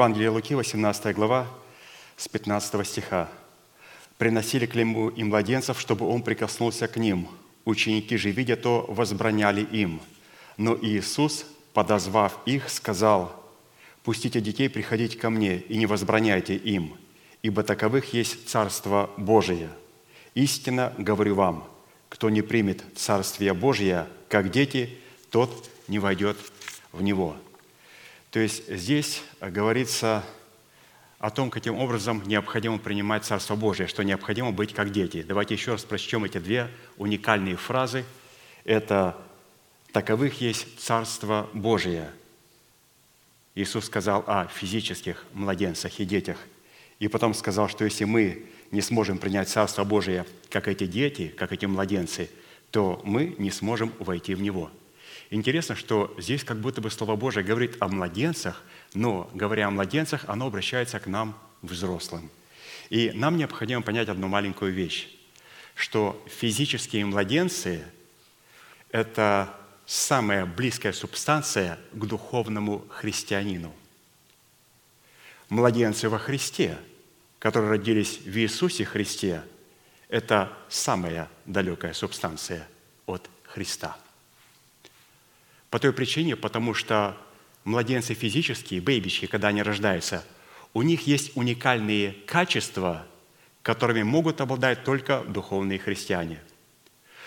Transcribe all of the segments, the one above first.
Евангелие Луки, 18 глава, с 15 стиха. «Приносили к нему и младенцев, чтобы он прикоснулся к ним. Ученики же, видя то, возбраняли им. Но Иисус, подозвав их, сказал, «Пустите детей приходить ко мне, и не возбраняйте им, ибо таковых есть Царство Божие. Истинно говорю вам, кто не примет Царствие Божие, как дети, тот не войдет в него». То есть здесь говорится о том, каким образом необходимо принимать Царство Божие, что необходимо быть как дети. Давайте еще раз прочтем эти две уникальные фразы. Это «таковых есть Царство Божие». Иисус сказал о физических младенцах и детях. И потом сказал, что если мы не сможем принять Царство Божие, как эти дети, как эти младенцы, то мы не сможем войти в Него – Интересно, что здесь как будто бы Слово Божие говорит о младенцах, но, говоря о младенцах, оно обращается к нам, взрослым. И нам необходимо понять одну маленькую вещь, что физические младенцы – это самая близкая субстанция к духовному христианину. Младенцы во Христе, которые родились в Иисусе Христе, это самая далекая субстанция от Христа – по той причине, потому что младенцы физические, бейбички, когда они рождаются, у них есть уникальные качества, которыми могут обладать только духовные христиане.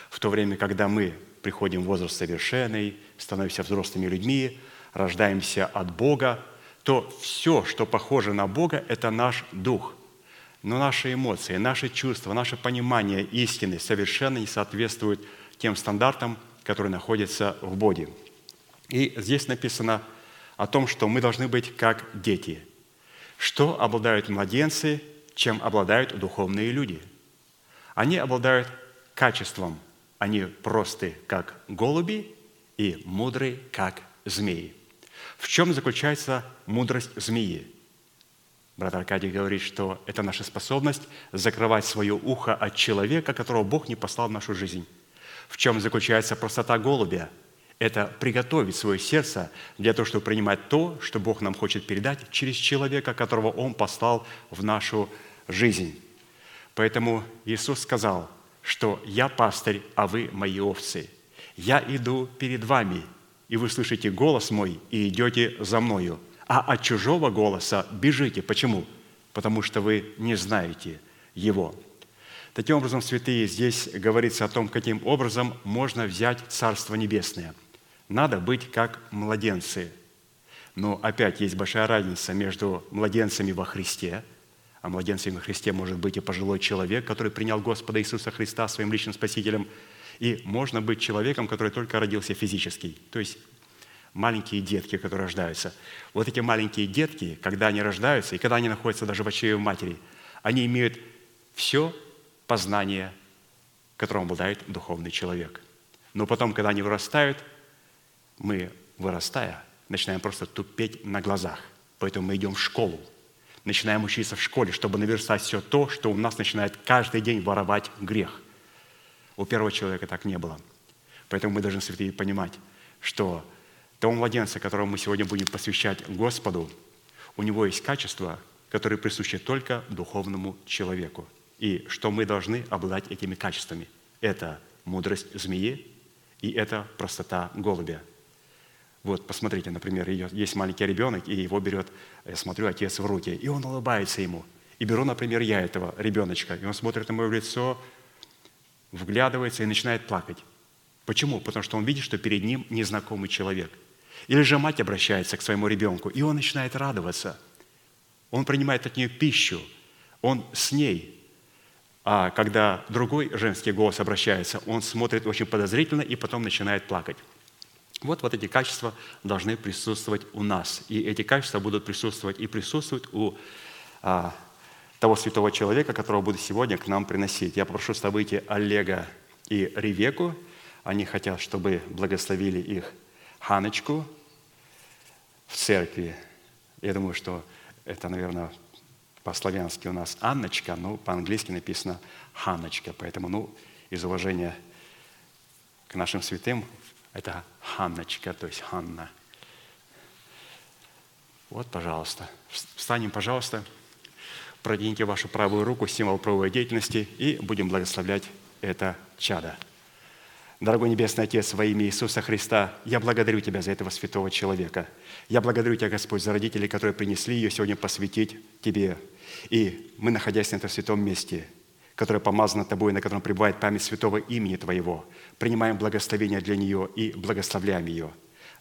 В то время, когда мы приходим в возраст совершенный, становимся взрослыми людьми, рождаемся от Бога, то все, что похоже на Бога, это наш дух. Но наши эмоции, наши чувства, наше понимание истины совершенно не соответствуют тем стандартам, которые находятся в Боге. И здесь написано о том, что мы должны быть как дети. Что обладают младенцы, чем обладают духовные люди? Они обладают качеством. Они просты, как голуби, и мудры, как змеи. В чем заключается мудрость змеи? Брат Аркадий говорит, что это наша способность закрывать свое ухо от человека, которого Бог не послал в нашу жизнь. В чем заключается простота голубя – это приготовить свое сердце для того, чтобы принимать то, что Бог нам хочет передать через человека, которого Он послал в нашу жизнь. Поэтому Иисус сказал, что «Я пастырь, а вы мои овцы. Я иду перед вами, и вы слышите голос мой и идете за мною. А от чужого голоса бежите. Почему? Потому что вы не знаете его». Таким образом, святые, здесь говорится о том, каким образом можно взять Царство Небесное – надо быть как младенцы. Но опять есть большая разница между младенцами во Христе, а младенцем во Христе может быть и пожилой человек, который принял Господа Иисуса Христа своим личным Спасителем, и можно быть человеком, который только родился физически, то есть маленькие детки, которые рождаются. Вот эти маленькие детки, когда они рождаются, и когда они находятся даже в очреве матери, они имеют все познание, которым обладает духовный человек. Но потом, когда они вырастают, мы, вырастая, начинаем просто тупеть на глазах. Поэтому мы идем в школу, начинаем учиться в школе, чтобы наверстать все то, что у нас начинает каждый день воровать грех. У первого человека так не было. Поэтому мы должны, святые, понимать, что того младенца, которого мы сегодня будем посвящать Господу, у него есть качества, которые присущи только духовному человеку. И что мы должны обладать этими качествами. Это мудрость змеи и это простота голубя – вот, посмотрите, например, есть маленький ребенок, и его берет, я смотрю, отец в руки, и он улыбается ему. И беру, например, я этого ребеночка, и он смотрит на мое лицо, вглядывается и начинает плакать. Почему? Потому что он видит, что перед ним незнакомый человек. Или же мать обращается к своему ребенку, и он начинает радоваться. Он принимает от нее пищу, он с ней. А когда другой женский голос обращается, он смотрит очень подозрительно и потом начинает плакать. Вот, вот эти качества должны присутствовать у нас. И эти качества будут присутствовать и присутствуют у а, того святого человека, которого буду сегодня к нам приносить. Я попрошу выйти Олега и Ревеку. Они хотят, чтобы благословили их Ханочку в церкви. Я думаю, что это, наверное, по-славянски у нас Анночка, но по-английски написано Ханочка. Поэтому, ну, из уважения к нашим святым это Ханночка, то есть Ханна. Вот, пожалуйста. Встанем, пожалуйста. Продвиньте вашу правую руку, символ правовой деятельности, и будем благословлять это чадо. Дорогой Небесный Отец, во имя Иисуса Христа, я благодарю Тебя за этого святого человека. Я благодарю Тебя, Господь, за родителей, которые принесли ее сегодня посвятить Тебе. И мы, находясь на этом святом месте, которое помазано Тобой, на котором пребывает память святого имени Твоего, принимаем благословение для нее и благословляем ее.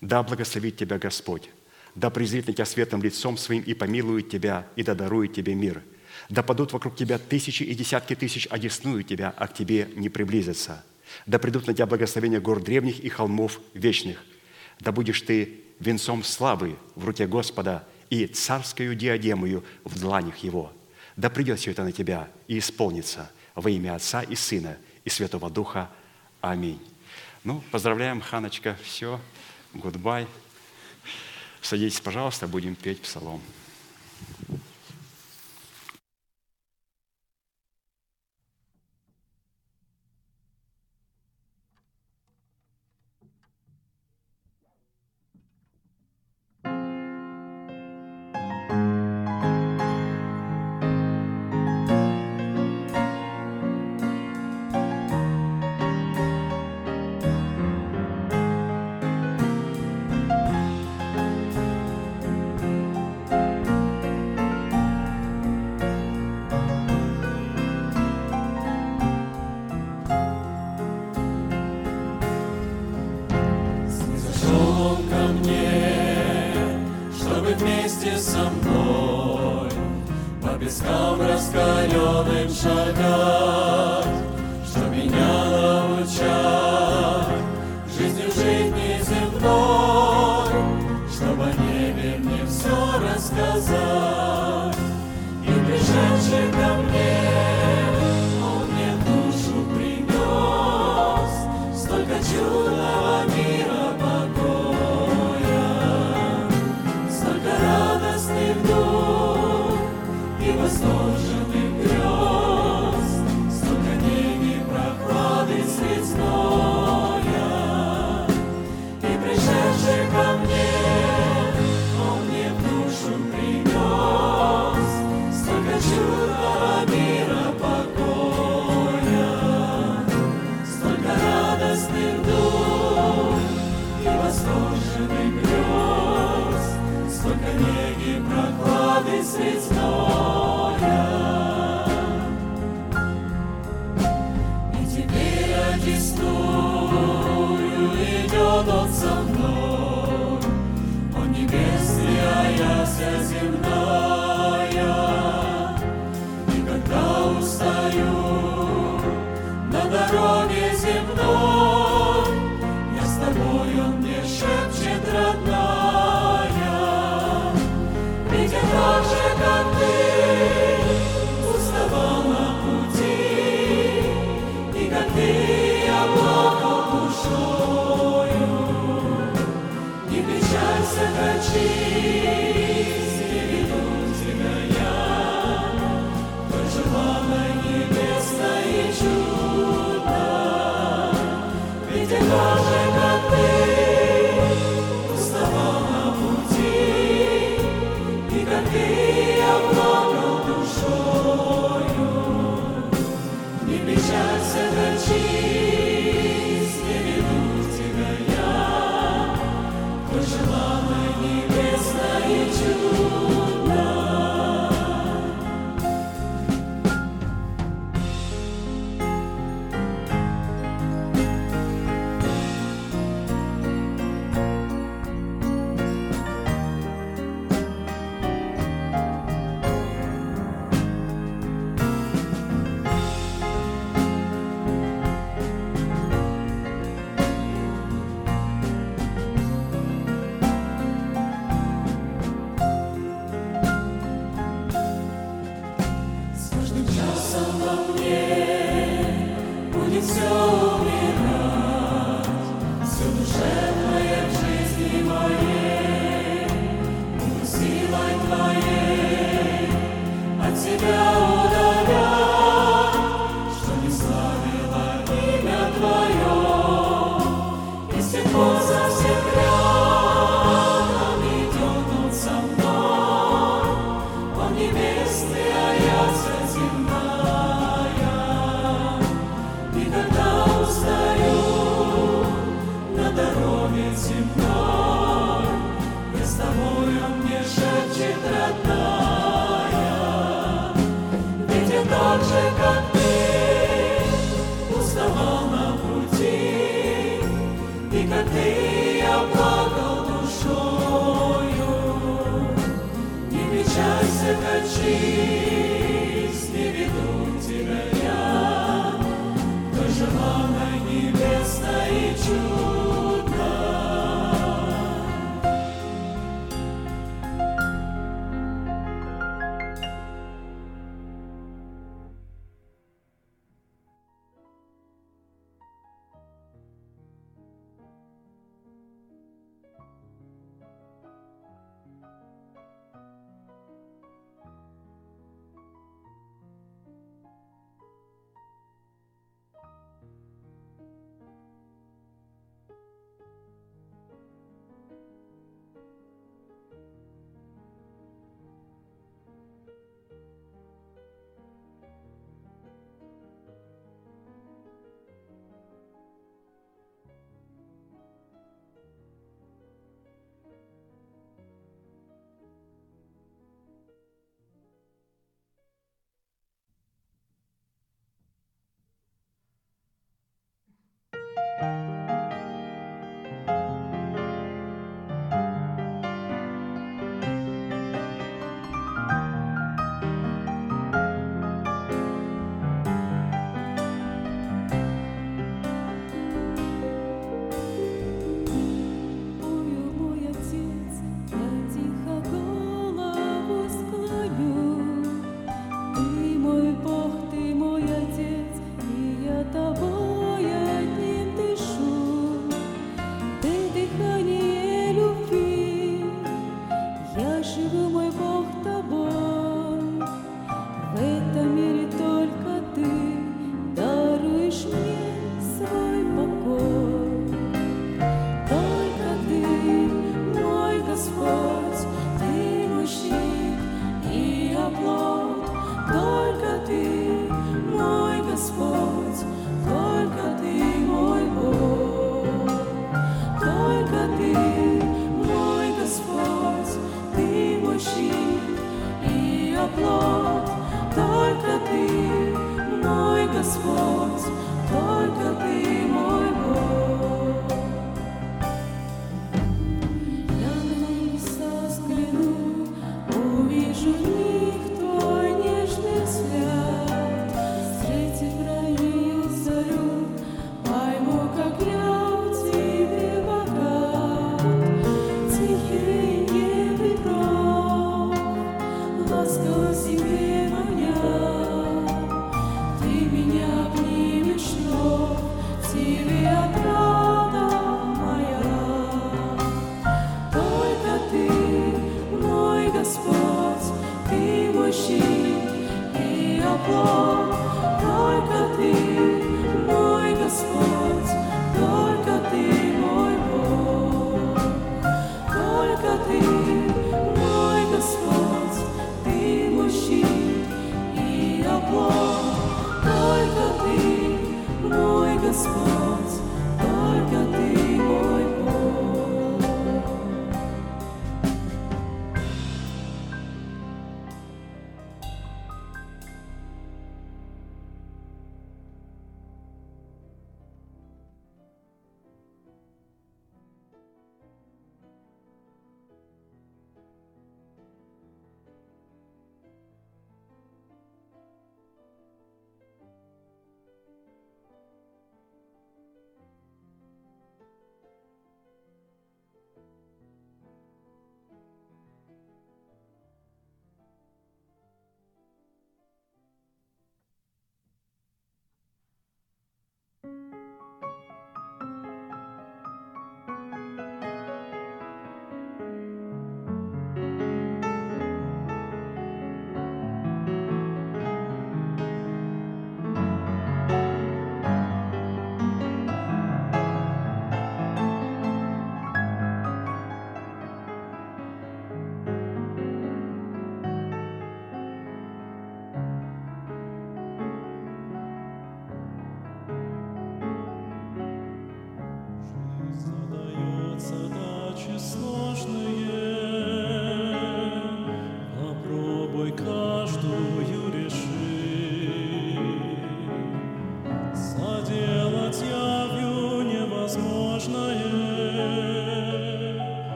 Да благословит Тебя Господь, да презрит на Тебя светлым лицом Своим и помилует Тебя, и да дарует Тебе мир. Да падут вокруг Тебя тысячи и десятки тысяч, одесную Тебя, а к Тебе не приблизятся – да придут на тебя благословения гор древних и холмов вечных. Да будешь ты венцом славы в руке Господа и царскую диадемою в дланях Его. Да придет все это на тебя и исполнится во имя Отца и Сына и Святого Духа. Аминь. Ну, поздравляем, Ханочка, все, гудбай. Садитесь, пожалуйста, будем петь псалом.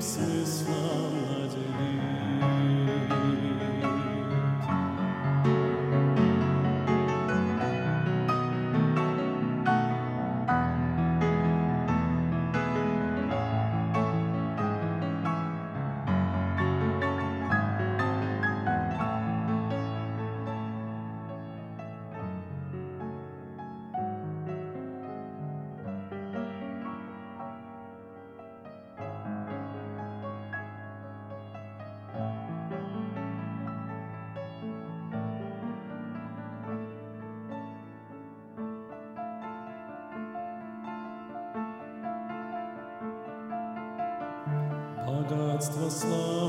glimpses love. Слава,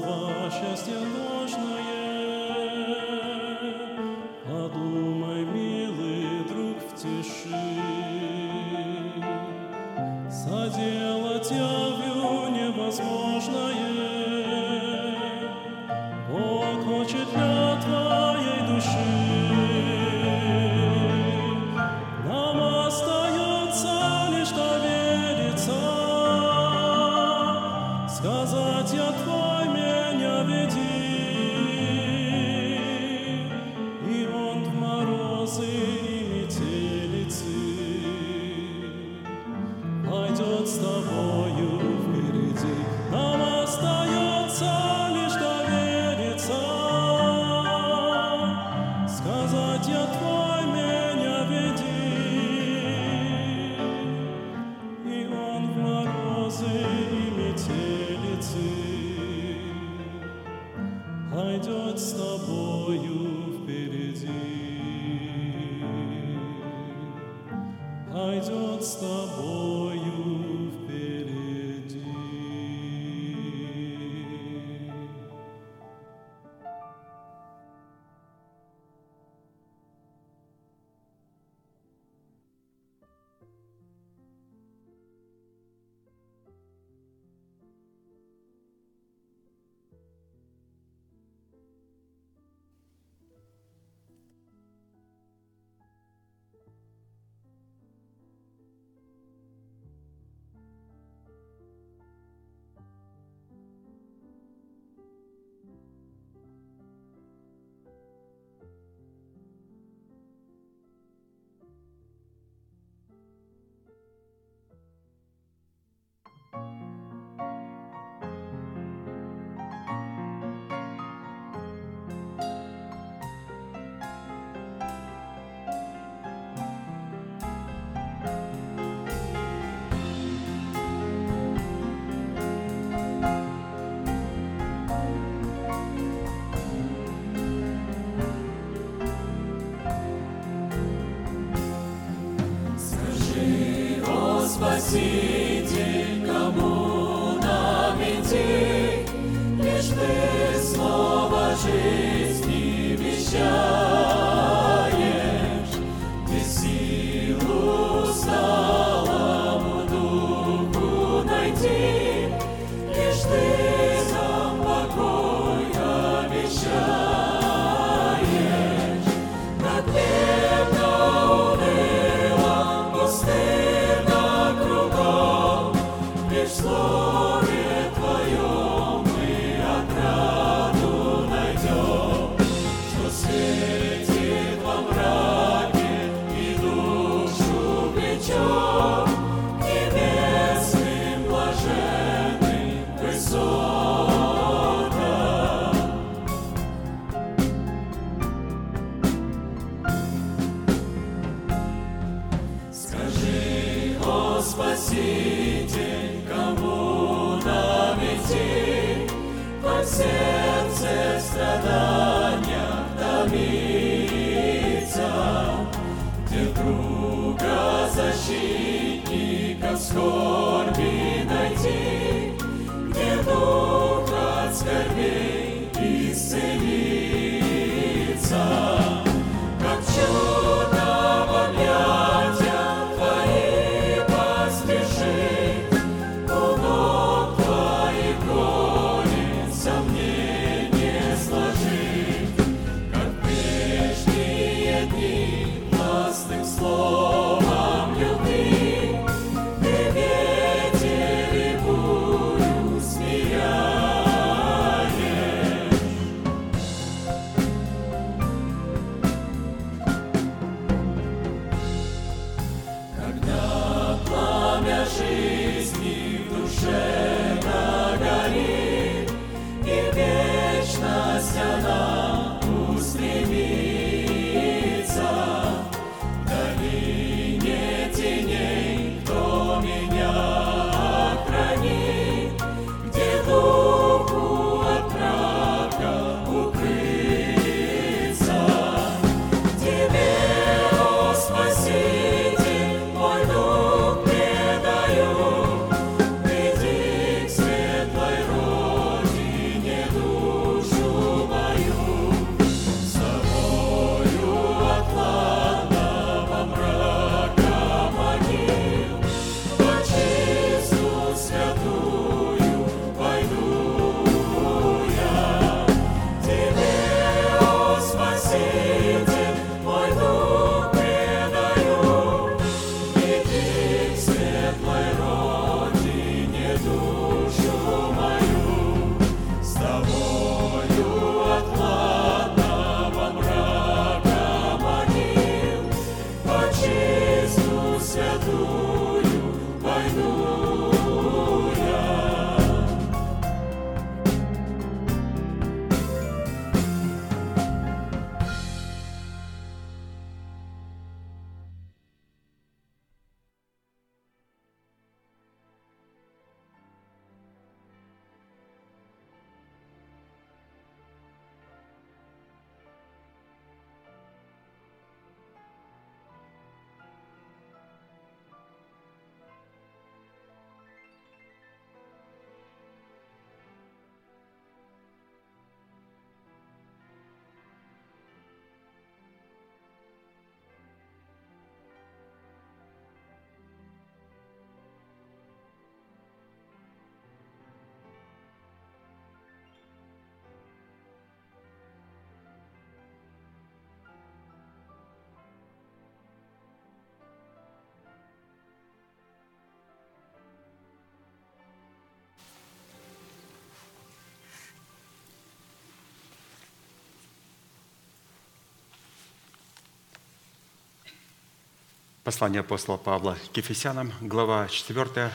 Послание апостола Павла к Ефесянам, глава 4,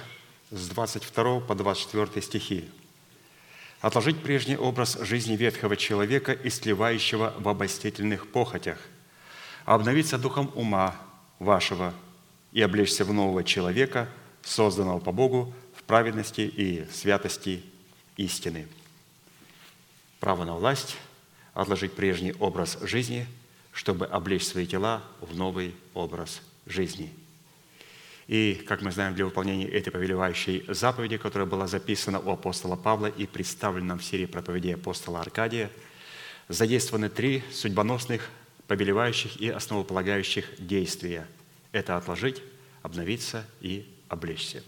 с 22 по 24 стихи. «Отложить прежний образ жизни ветхого человека, истлевающего в обольстительных похотях, обновиться духом ума вашего и облечься в нового человека, созданного по Богу в праведности и святости истины». Право на власть – отложить прежний образ жизни, чтобы облечь свои тела в новый образ жизни. И, как мы знаем, для выполнения этой повелевающей заповеди, которая была записана у апостола Павла и представлена в серии проповедей апостола Аркадия, задействованы три судьбоносных, повелевающих и основополагающих действия. Это отложить, обновиться и облечься.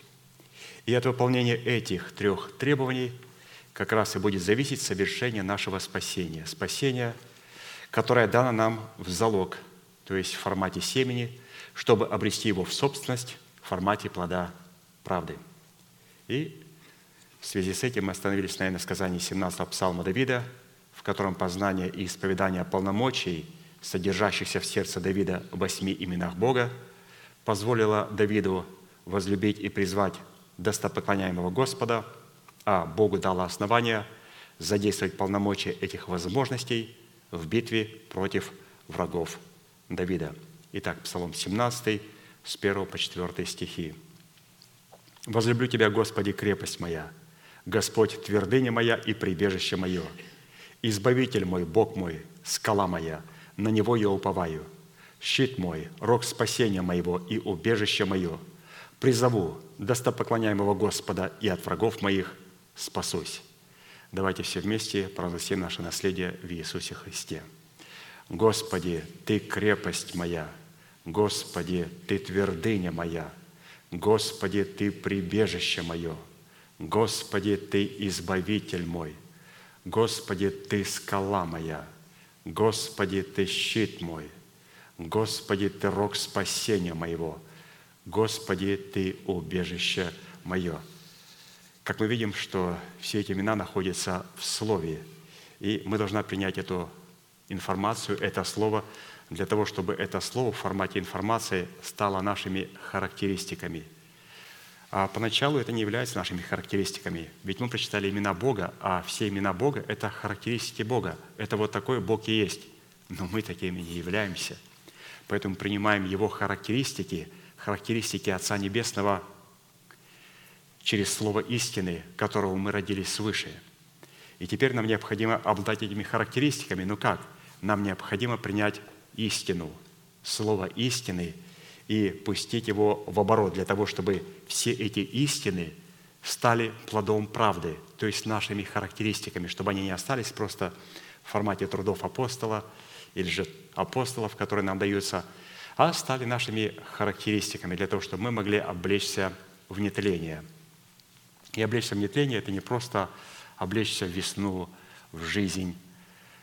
И от выполнения этих трех требований как раз и будет зависеть совершение нашего спасения. Спасение, которое дано нам в залог, то есть в формате семени, чтобы обрести его в собственность в формате плода правды. И в связи с этим мы остановились на сказании 17-го псалма Давида, в котором познание и исповедание полномочий, содержащихся в сердце Давида в восьми именах Бога, позволило Давиду возлюбить и призвать достопоклоняемого Господа, а Богу дало основание задействовать полномочия этих возможностей в битве против врагов Давида. Итак, Псалом 17, с 1 по 4 стихи. Возлюблю Тебя, Господи, крепость моя, Господь, твердыня моя и прибежище мое, Избавитель мой, Бог мой, скала моя, на Него я уповаю, щит мой, рог спасения моего и убежище мое. Призову достопоклоняемого Господа и от врагов моих спасусь. Давайте все вместе провозгласим наше наследие в Иисусе Христе. Господи, Ты крепость моя, Господи, Ты твердыня моя, Господи, Ты прибежище мое, Господи, Ты избавитель мой, Господи, Ты скала моя, Господи, Ты щит мой, Господи, Ты рог спасения моего, Господи, Ты убежище мое. Как мы видим, что все эти имена находятся в Слове, и мы должны принять эту информацию, это слово, для того, чтобы это слово в формате информации стало нашими характеристиками. А поначалу это не является нашими характеристиками, ведь мы прочитали имена Бога, а все имена Бога – это характеристики Бога. Это вот такой Бог и есть. Но мы такими не являемся. Поэтому принимаем Его характеристики, характеристики Отца Небесного через Слово истины, которого мы родились свыше. И теперь нам необходимо обладать этими характеристиками. Ну как? Нам необходимо принять истину, слово истины, и пустить его в оборот для того, чтобы все эти истины стали плодом правды, то есть нашими характеристиками, чтобы они не остались просто в формате трудов апостола или же апостолов, которые нам даются, а стали нашими характеристиками для того, чтобы мы могли облечься в нетление. И облечься в нетление – это не просто облечься в весну, в жизнь.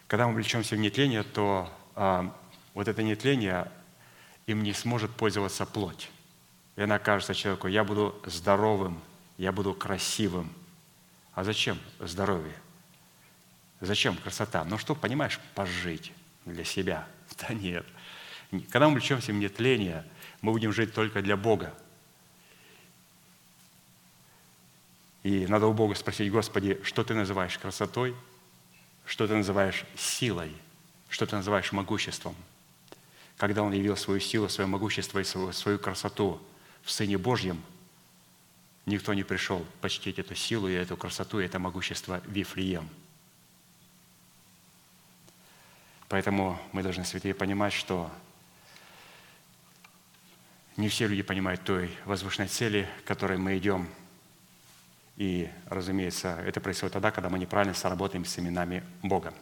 Когда мы облечемся в нетление, то а, вот это нетление, им не сможет пользоваться плоть. И она кажется человеку, я буду здоровым, я буду красивым. А зачем здоровье? Зачем красота? Ну что, понимаешь, пожить для себя. Да нет. Когда мы влечемся в нетление, мы будем жить только для Бога. И надо у Бога спросить, Господи, что ты называешь красотой, что ты называешь силой, что ты называешь могуществом – когда Он явил свою силу, свое могущество и свою, свою красоту в Сыне Божьем, никто не пришел почтить эту силу и эту красоту, и это могущество Вифлеем. Поэтому мы должны, святые, понимать, что не все люди понимают той возвышенной цели, к которой мы идем. И, разумеется, это происходит тогда, когда мы неправильно сработаем с именами Бога.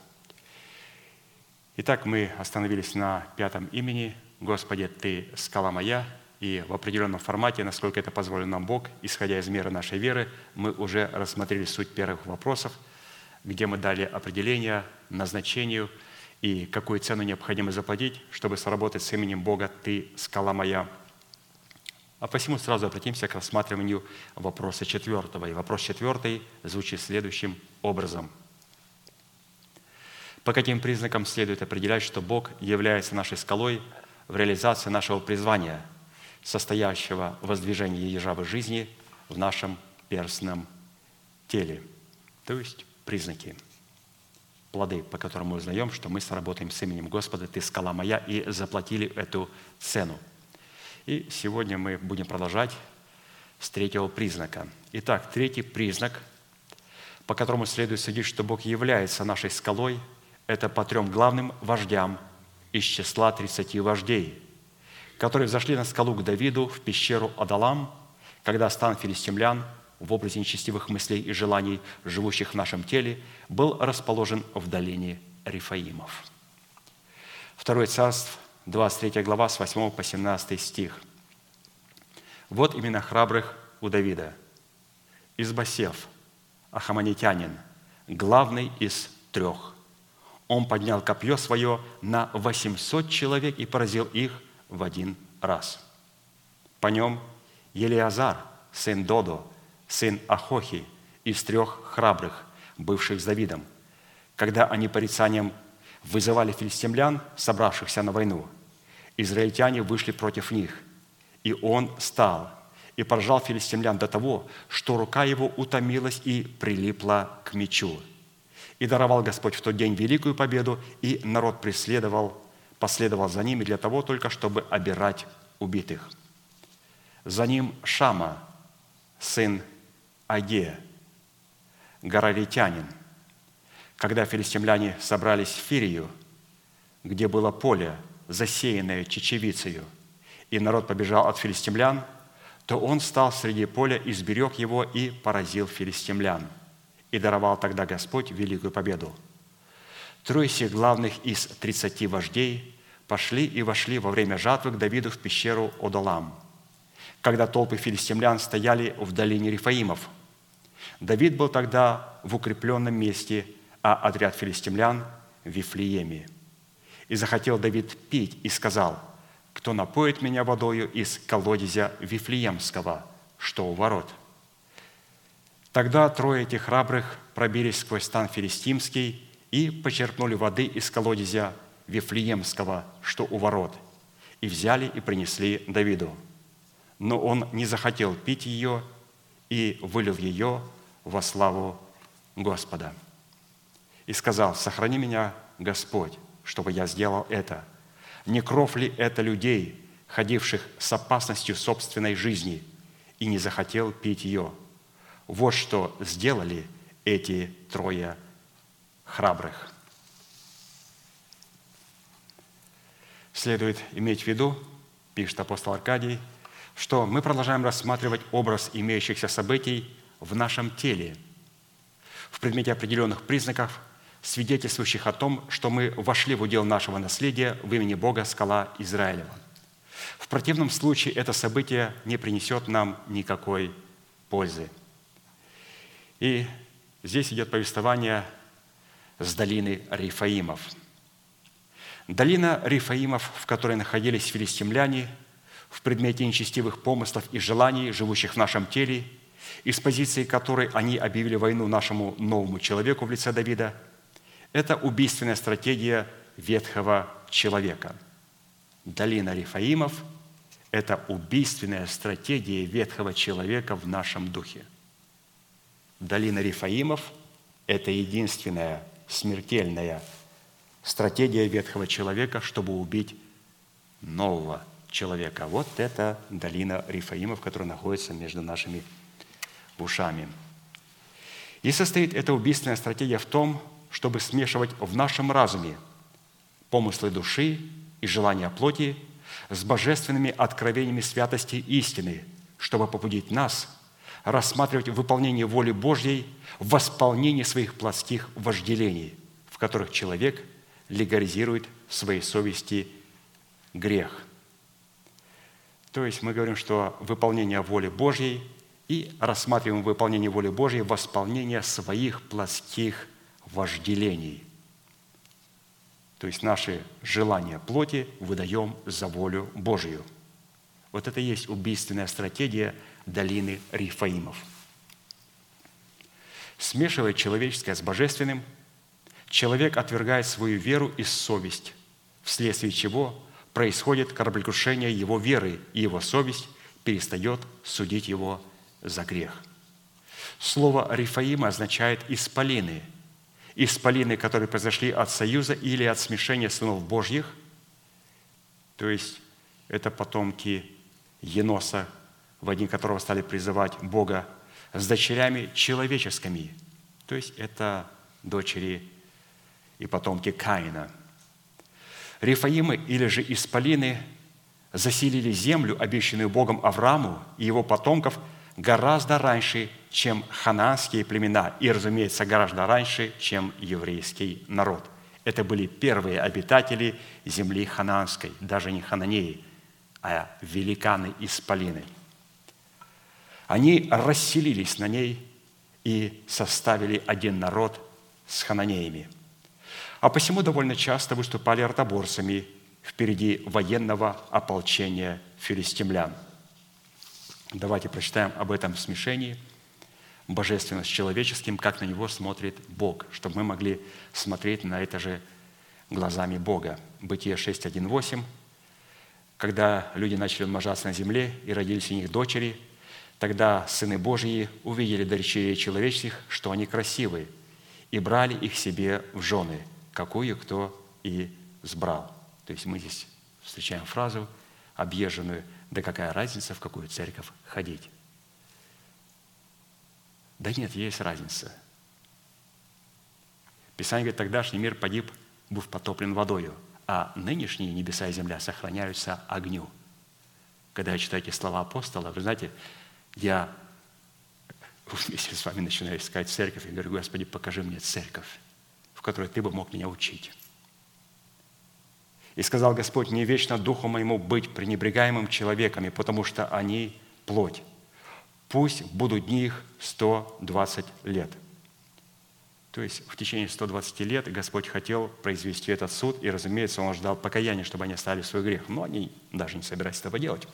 Итак, мы остановились на пятом имени «Господи, Ты – скала моя», и в определенном формате, насколько это позволил нам Бог, исходя из меры нашей веры, мы уже рассмотрели суть первых вопросов, где мы дали определение назначению и какую цену необходимо заплатить, чтобы сработать с именем Бога «Ты – скала моя». А посему сразу обратимся к рассматриванию вопроса четвертого. И вопрос четвертый звучит следующим образом – по каким признакам следует определять, что Бог является нашей скалой в реализации нашего призвания, состоящего в воздвижении ежавой жизни в нашем перстном теле? То есть признаки, плоды, по которым мы узнаем, что мы сработаем с именем Господа, «Ты скала моя», и заплатили эту цену. И сегодня мы будем продолжать с третьего признака. Итак, третий признак, по которому следует судить, что Бог является нашей скалой – это по трем главным вождям из числа 30 вождей, которые зашли на скалу к Давиду в пещеру Адалам, когда стан филистимлян в образе нечестивых мыслей и желаний, живущих в нашем теле, был расположен в долине Рифаимов. Второе царство, 23 глава, с 8 по 17 стих. Вот имена храбрых у Давида. Избасев, Ахаманитянин, главный из трех он поднял копье свое на 800 человек и поразил их в один раз. По нем Елиазар, сын Додо, сын Ахохи, из трех храбрых, бывших с Давидом, когда они порицанием вызывали филистимлян, собравшихся на войну, израильтяне вышли против них, и он стал и поражал филистимлян до того, что рука его утомилась и прилипла к мечу – и даровал Господь в тот день великую победу, и народ преследовал, последовал за ними для того только, чтобы обирать убитых. За ним Шама, сын Агея, горолитянин. Когда филистимляне собрались в Фирию, где было поле, засеянное чечевицею, и народ побежал от филистимлян, то он стал среди поля и сберег его и поразил филистимлян. И даровал тогда Господь великую победу. Трое сих главных из тридцати вождей пошли и вошли во время жатвы к Давиду в пещеру Одалам, когда толпы филистимлян стояли в долине Рифаимов. Давид был тогда в укрепленном месте, а отряд филистимлян в Вифлееме. И захотел Давид пить, и сказал, «Кто напоит меня водою из колодезя Вифлеемского, что у ворот?» Тогда трое этих храбрых пробились сквозь стан филистимский и почерпнули воды из колодезя Вифлеемского, что у ворот, и взяли и принесли Давиду. Но он не захотел пить ее и вылил ее во славу Господа. И сказал, сохрани меня, Господь, чтобы я сделал это. Не кров ли это людей, ходивших с опасностью собственной жизни, и не захотел пить ее? Вот что сделали эти трое храбрых. Следует иметь в виду, пишет апостол Аркадий, что мы продолжаем рассматривать образ имеющихся событий в нашем теле в предмете определенных признаков, свидетельствующих о том, что мы вошли в удел нашего наследия в имени Бога, скала Израилева. В противном случае это событие не принесет нам никакой пользы. И здесь идет повествование с долины Рифаимов – Долина Рифаимов, в которой находились филистимляне, в предмете нечестивых помыслов и желаний, живущих в нашем теле, из позиции которой они объявили войну нашему новому человеку в лице Давида, это убийственная стратегия ветхого человека. Долина Рифаимов – это убийственная стратегия ветхого человека в нашем духе. Долина Рифаимов – это единственная смертельная стратегия ветхого человека, чтобы убить нового человека. Вот это долина Рифаимов, которая находится между нашими ушами. И состоит эта убийственная стратегия в том, чтобы смешивать в нашем разуме помыслы души и желания плоти с божественными откровениями святости истины, чтобы побудить нас рассматривать выполнение воли Божьей в восполнении своих плотских вожделений, в которых человек – легализирует в своей совести грех. То есть мы говорим, что выполнение воли Божьей и рассматриваем выполнение воли Божьей восполнение своих плотских вожделений. То есть наши желания плоти выдаем за волю Божью. Вот это и есть убийственная стратегия долины Рифаимов. Смешивая человеческое с божественным – человек отвергает свою веру и совесть, вследствие чего происходит кораблекрушение его веры, и его совесть перестает судить его за грех. Слово «рифаима» означает «исполины». Исполины, которые произошли от союза или от смешения сынов Божьих, то есть это потомки Еноса, в одни которого стали призывать Бога, с дочерями человеческими, то есть это дочери и потомки Каина. Рифаимы или же Исполины заселили землю, обещанную Богом Аврааму и его потомков, гораздо раньше, чем хананские племена, и, разумеется, гораздо раньше, чем еврейский народ. Это были первые обитатели земли хананской, даже не хананеи, а великаны Исполины. Они расселились на ней и составили один народ с хананеями – а посему довольно часто выступали артоборцами впереди военного ополчения филистимлян. Давайте прочитаем об этом смешении божественного с человеческим, как на него смотрит Бог, чтобы мы могли смотреть на это же глазами Бога. Бытие 6.1.8. Когда люди начали умножаться на земле и родились у них дочери, тогда сыны Божьи увидели дочерей человеческих, что они красивые, и брали их себе в жены – какую кто и сбрал. То есть мы здесь встречаем фразу объезженную, да какая разница, в какую церковь ходить. Да нет, есть разница. Писание говорит, тогдашний мир погиб, быв потоплен водою, а нынешние небеса и земля сохраняются огню. Когда я читаю эти слова апостола, вы знаете, я вместе с вами начинаю искать церковь и говорю, Господи, покажи мне церковь, в которой Ты бы мог меня учить. И сказал Господь, не вечно духу моему быть пренебрегаемым человеками, потому что они плоть. Пусть будут дни их 120 лет. То есть в течение 120 лет Господь хотел произвести этот суд, и, разумеется, Он ждал покаяния, чтобы они оставили свой грех. Но они даже не собирались этого делать.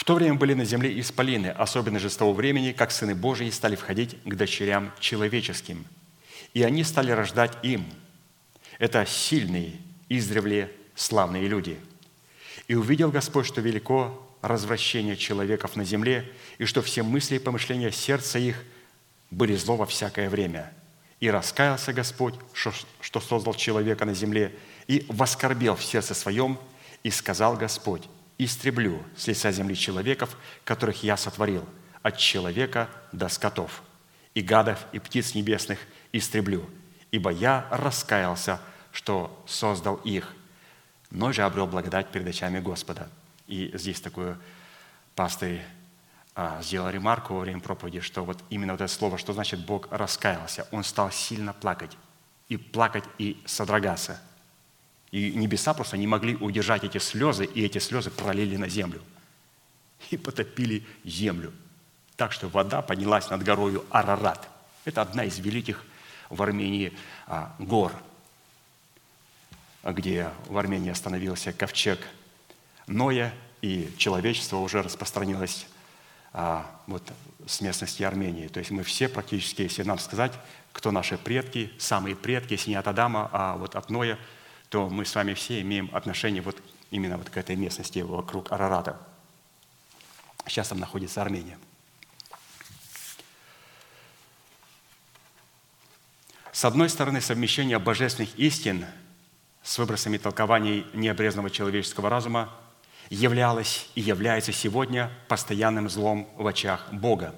В то время были на земле исполины, особенно же с того времени, как сыны Божии стали входить к дочерям человеческим. И они стали рождать им. Это сильные, издревле славные люди. И увидел Господь, что велико развращение человеков на земле, и что все мысли и помышления сердца их были зло во всякое время. И раскаялся Господь, что создал человека на земле, и воскорбел в сердце своем, и сказал Господь, истреблю с лица земли человеков, которых я сотворил, от человека до скотов, и гадов, и птиц небесных истреблю, ибо я раскаялся, что создал их, но же обрел благодать перед очами Господа». И здесь такое пастырь а, сделал ремарку во время проповеди, что вот именно вот это слово, что значит Бог раскаялся, Он стал сильно плакать, и плакать, и содрогаться – и небеса просто не могли удержать эти слезы, и эти слезы пролили на землю. И потопили землю. Так что вода поднялась над горою Арарат. Это одна из великих в Армении а, гор, где в Армении остановился ковчег Ноя, и человечество уже распространилось а, вот, с местности Армении. То есть мы все практически, если нам сказать, кто наши предки, самые предки, если не от Адама, а вот от Ноя – то мы с вами все имеем отношение вот именно вот к этой местности вокруг Арарата. Сейчас там находится Армения. С одной стороны, совмещение божественных истин с выбросами толкований необрезанного человеческого разума являлось и является сегодня постоянным злом в очах Бога.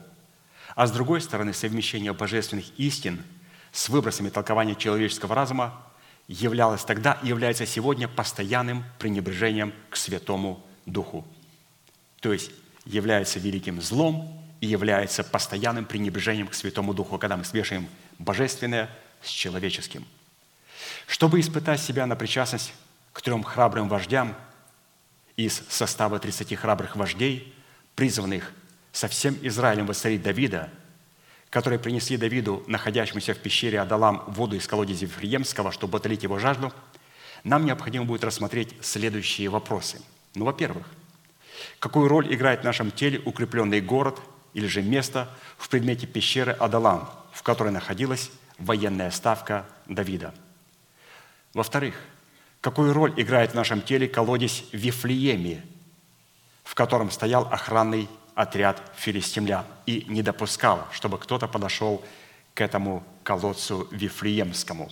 А с другой стороны, совмещение божественных истин с выбросами толкования человеческого разума являлось тогда и является сегодня постоянным пренебрежением к Святому Духу. То есть является великим злом и является постоянным пренебрежением к Святому Духу, когда мы смешиваем божественное с человеческим. Чтобы испытать себя на причастность к трем храбрым вождям из состава 30 храбрых вождей, призванных со всем Израилем воцарить Давида – которые принесли Давиду, находящемуся в пещере Адалам, воду из колодезя Вифлеемского, чтобы утолить его жажду, нам необходимо будет рассмотреть следующие вопросы. Ну, во-первых, какую роль играет в нашем теле укрепленный город или же место в предмете пещеры Адалам, в которой находилась военная ставка Давида? Во-вторых, какую роль играет в нашем теле колодец в Вифлееме, в котором стоял охранный отряд филистимлян и не допускал, чтобы кто-то подошел к этому колодцу Вифлеемскому.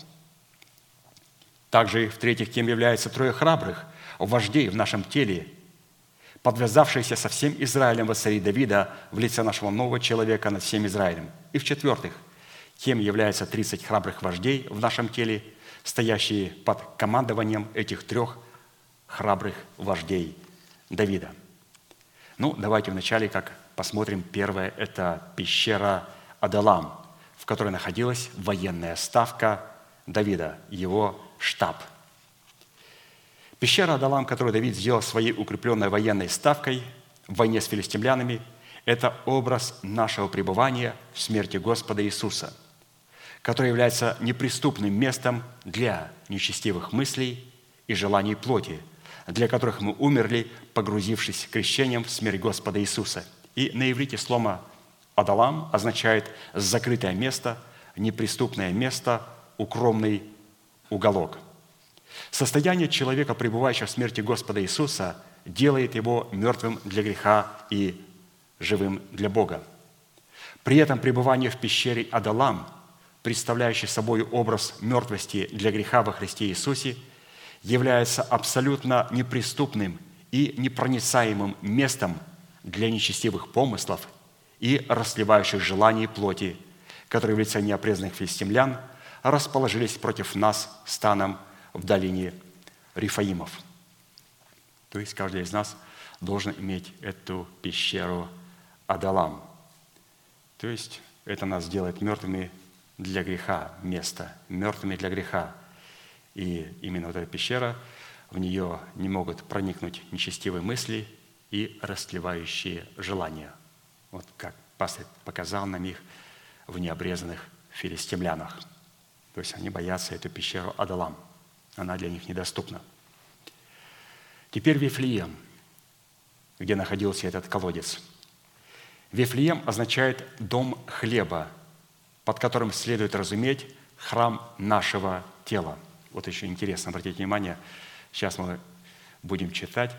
Также, в-третьих, кем является трое храбрых, вождей в нашем теле, подвязавшиеся со всем Израилем во цари Давида в лице нашего нового человека над всем Израилем. И в-четвертых, кем является 30 храбрых вождей в нашем теле, стоящие под командованием этих трех храбрых вождей Давида – ну, давайте вначале как посмотрим. Первое – это пещера Адалам, в которой находилась военная ставка Давида, его штаб. Пещера Адалам, которую Давид сделал своей укрепленной военной ставкой в войне с филистимлянами, это образ нашего пребывания в смерти Господа Иисуса, который является неприступным местом для нечестивых мыслей и желаний плоти, для которых мы умерли, погрузившись крещением в смерть Господа Иисуса. И на иврите слово «адалам» означает «закрытое место», «неприступное место», «укромный уголок». Состояние человека, пребывающего в смерти Господа Иисуса, делает его мертвым для греха и живым для Бога. При этом пребывание в пещере Адалам, представляющий собой образ мертвости для греха во Христе Иисусе – является абсолютно неприступным и непроницаемым местом для нечестивых помыслов и расливающих желаний плоти, которые в лице неопрезанных филистимлян расположились против нас станом в долине Рифаимов. То есть каждый из нас должен иметь эту пещеру Адалам. То есть это нас делает мертвыми для греха место, мертвыми для греха. И именно вот эта пещера, в нее не могут проникнуть нечестивые мысли и растлевающие желания. Вот как пастырь показал нам их в необрезанных филистимлянах. То есть они боятся эту пещеру Адалам. Она для них недоступна. Теперь Вифлеем, где находился этот колодец. Вифлеем означает «дом хлеба», под которым следует разуметь храм нашего тела. Вот еще интересно, обратите внимание, сейчас мы будем читать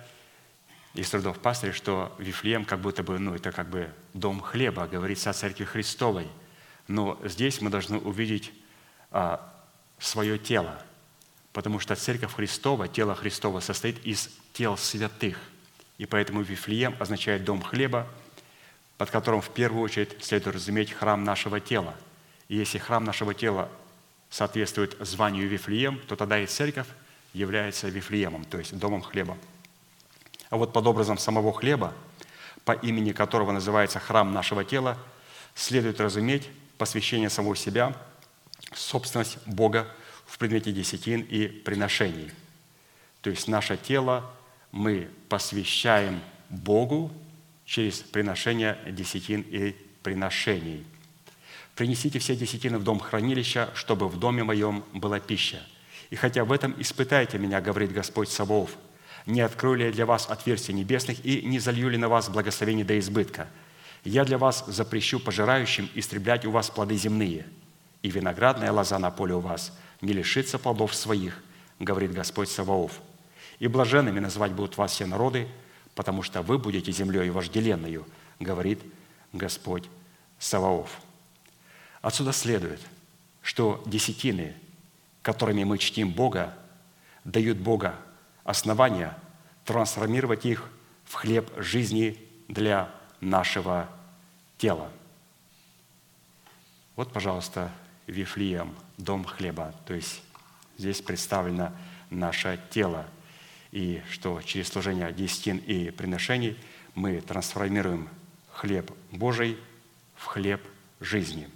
из трудов пастыря, что Вифлеем как будто бы, ну, это как бы дом хлеба, говорится о Церкви Христовой. Но здесь мы должны увидеть а, свое тело, потому что Церковь Христова, тело Христова состоит из тел святых. И поэтому Вифлеем означает дом хлеба, под которым в первую очередь следует разуметь храм нашего тела. И если храм нашего тела соответствует званию Вифлеем, то тогда и церковь является Вифлеемом, то есть домом хлеба. А вот под образом самого хлеба, по имени которого называется храм нашего тела, следует разуметь посвящение самого себя, собственность Бога в предмете десятин и приношений. То есть наше тело мы посвящаем Богу через приношение десятин и приношений. «Принесите все десятины в дом хранилища, чтобы в доме моем была пища. И хотя в этом испытайте меня, говорит Господь Саваоф, не открою ли я для вас отверстия небесных и не залью ли на вас благословение до избытка? Я для вас запрещу пожирающим истреблять у вас плоды земные, и виноградная лоза на поле у вас не лишится плодов своих, говорит Господь Саваоф. И блаженными назвать будут вас все народы, потому что вы будете землей вожделенную, говорит Господь Саваоф. Отсюда следует, что десятины, которыми мы чтим Бога, дают Бога основания трансформировать их в хлеб жизни для нашего тела. Вот, пожалуйста, Вифлеем, дом хлеба. То есть здесь представлено наше тело. И что через служение десятин и приношений мы трансформируем хлеб Божий в хлеб жизни.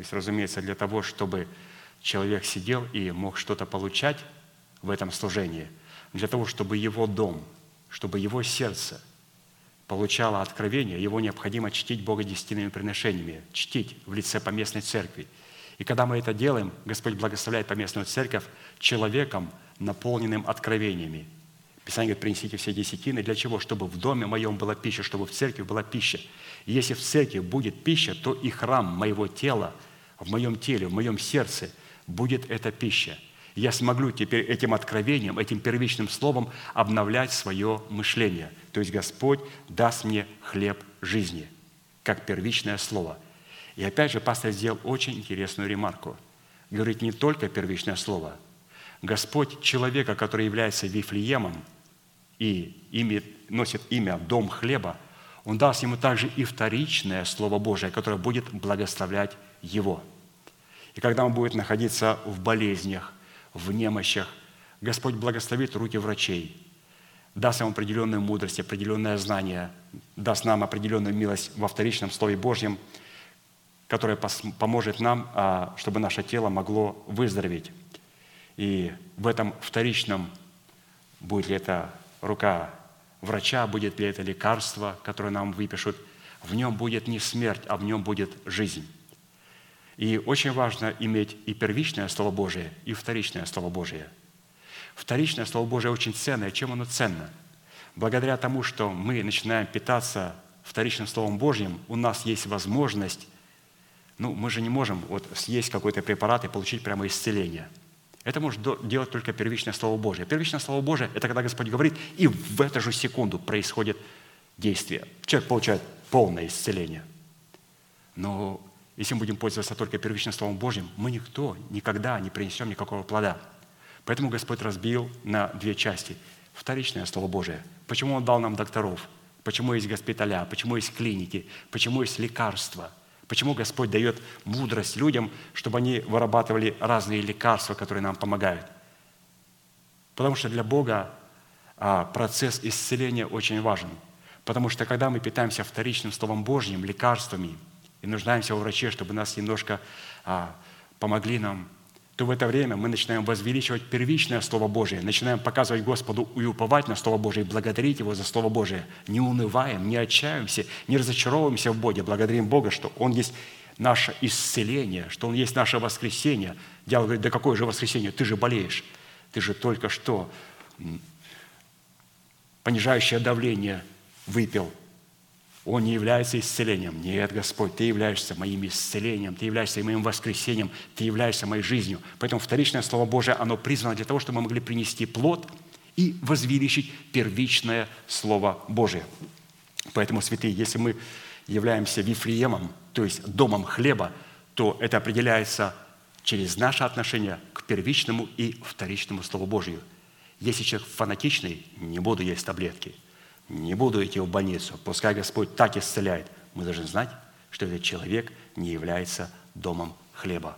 То есть, разумеется, для того, чтобы человек сидел и мог что-то получать в этом служении, для того, чтобы его дом, чтобы его сердце получало откровение, его необходимо чтить Бога десятинными приношениями, чтить в лице поместной церкви – и когда мы это делаем, Господь благословляет поместную церковь человеком, наполненным откровениями. Писание говорит, принесите все десятины. Для чего? Чтобы в доме моем была пища, чтобы в церкви была пища. И если в церкви будет пища, то и храм моего тела, в моем теле, в моем сердце будет эта пища. я смогу теперь этим откровением, этим первичным словом обновлять свое мышление. То есть Господь даст мне хлеб жизни, как первичное слово – и опять же, пастор сделал очень интересную ремарку. Говорит не только первичное слово. Господь человека, который является Вифлеемом и имя, носит имя «Дом хлеба», Он даст ему также и вторичное Слово Божие, которое будет благословлять его. И когда он будет находиться в болезнях, в немощах, Господь благословит руки врачей, даст ему определенную мудрость, определенное знание, даст нам определенную милость во вторичном Слове Божьем – которая поможет нам, а, чтобы наше тело могло выздороветь. И в этом вторичном, будет ли это рука врача, будет ли это лекарство, которое нам выпишут, в нем будет не смерть, а в нем будет жизнь. И очень важно иметь и первичное Слово Божие, и вторичное Слово Божие. Вторичное Слово Божие очень ценное. Чем оно ценно? Благодаря тому, что мы начинаем питаться вторичным Словом Божьим, у нас есть возможность ну, мы же не можем вот съесть какой-то препарат и получить прямо исцеление. Это может делать только первичное Слово Божье. Первичное Слово Божье – это когда Господь говорит, и в эту же секунду происходит действие. Человек получает полное исцеление. Но если мы будем пользоваться только первичным Словом Божьим, мы никто никогда не принесем никакого плода. Поэтому Господь разбил на две части. Вторичное Слово Божие. Почему Он дал нам докторов? почему есть госпиталя, почему есть клиники, почему есть лекарства, почему Господь дает мудрость людям, чтобы они вырабатывали разные лекарства, которые нам помогают. Потому что для Бога а, процесс исцеления очень важен. Потому что когда мы питаемся вторичным Словом Божьим, лекарствами, и нуждаемся у врачей, чтобы нас немножко а, помогли нам то в это время мы начинаем возвеличивать первичное Слово Божие, начинаем показывать Господу и уповать на Слово Божие, и благодарить Его за Слово Божие. Не унываем, не отчаиваемся, не разочаровываемся в Боге. Благодарим Бога, что Он есть наше исцеление, что Он есть наше воскресение. Дьявол говорит, да какое же воскресение? Ты же болеешь. Ты же только что понижающее давление выпил – он не является исцелением. Нет, Господь, Ты являешься моим исцелением, Ты являешься моим воскресением, Ты являешься моей жизнью. Поэтому вторичное Слово Божие, оно призвано для того, чтобы мы могли принести плод и возвеличить первичное Слово Божие. Поэтому, святые, если мы являемся Вифлеемом, то есть домом хлеба, то это определяется через наше отношение к первичному и вторичному Слову Божию. Если человек фанатичный, не буду есть таблетки – не буду идти в больницу, пускай Господь так исцеляет. Мы должны знать, что этот человек не является домом хлеба.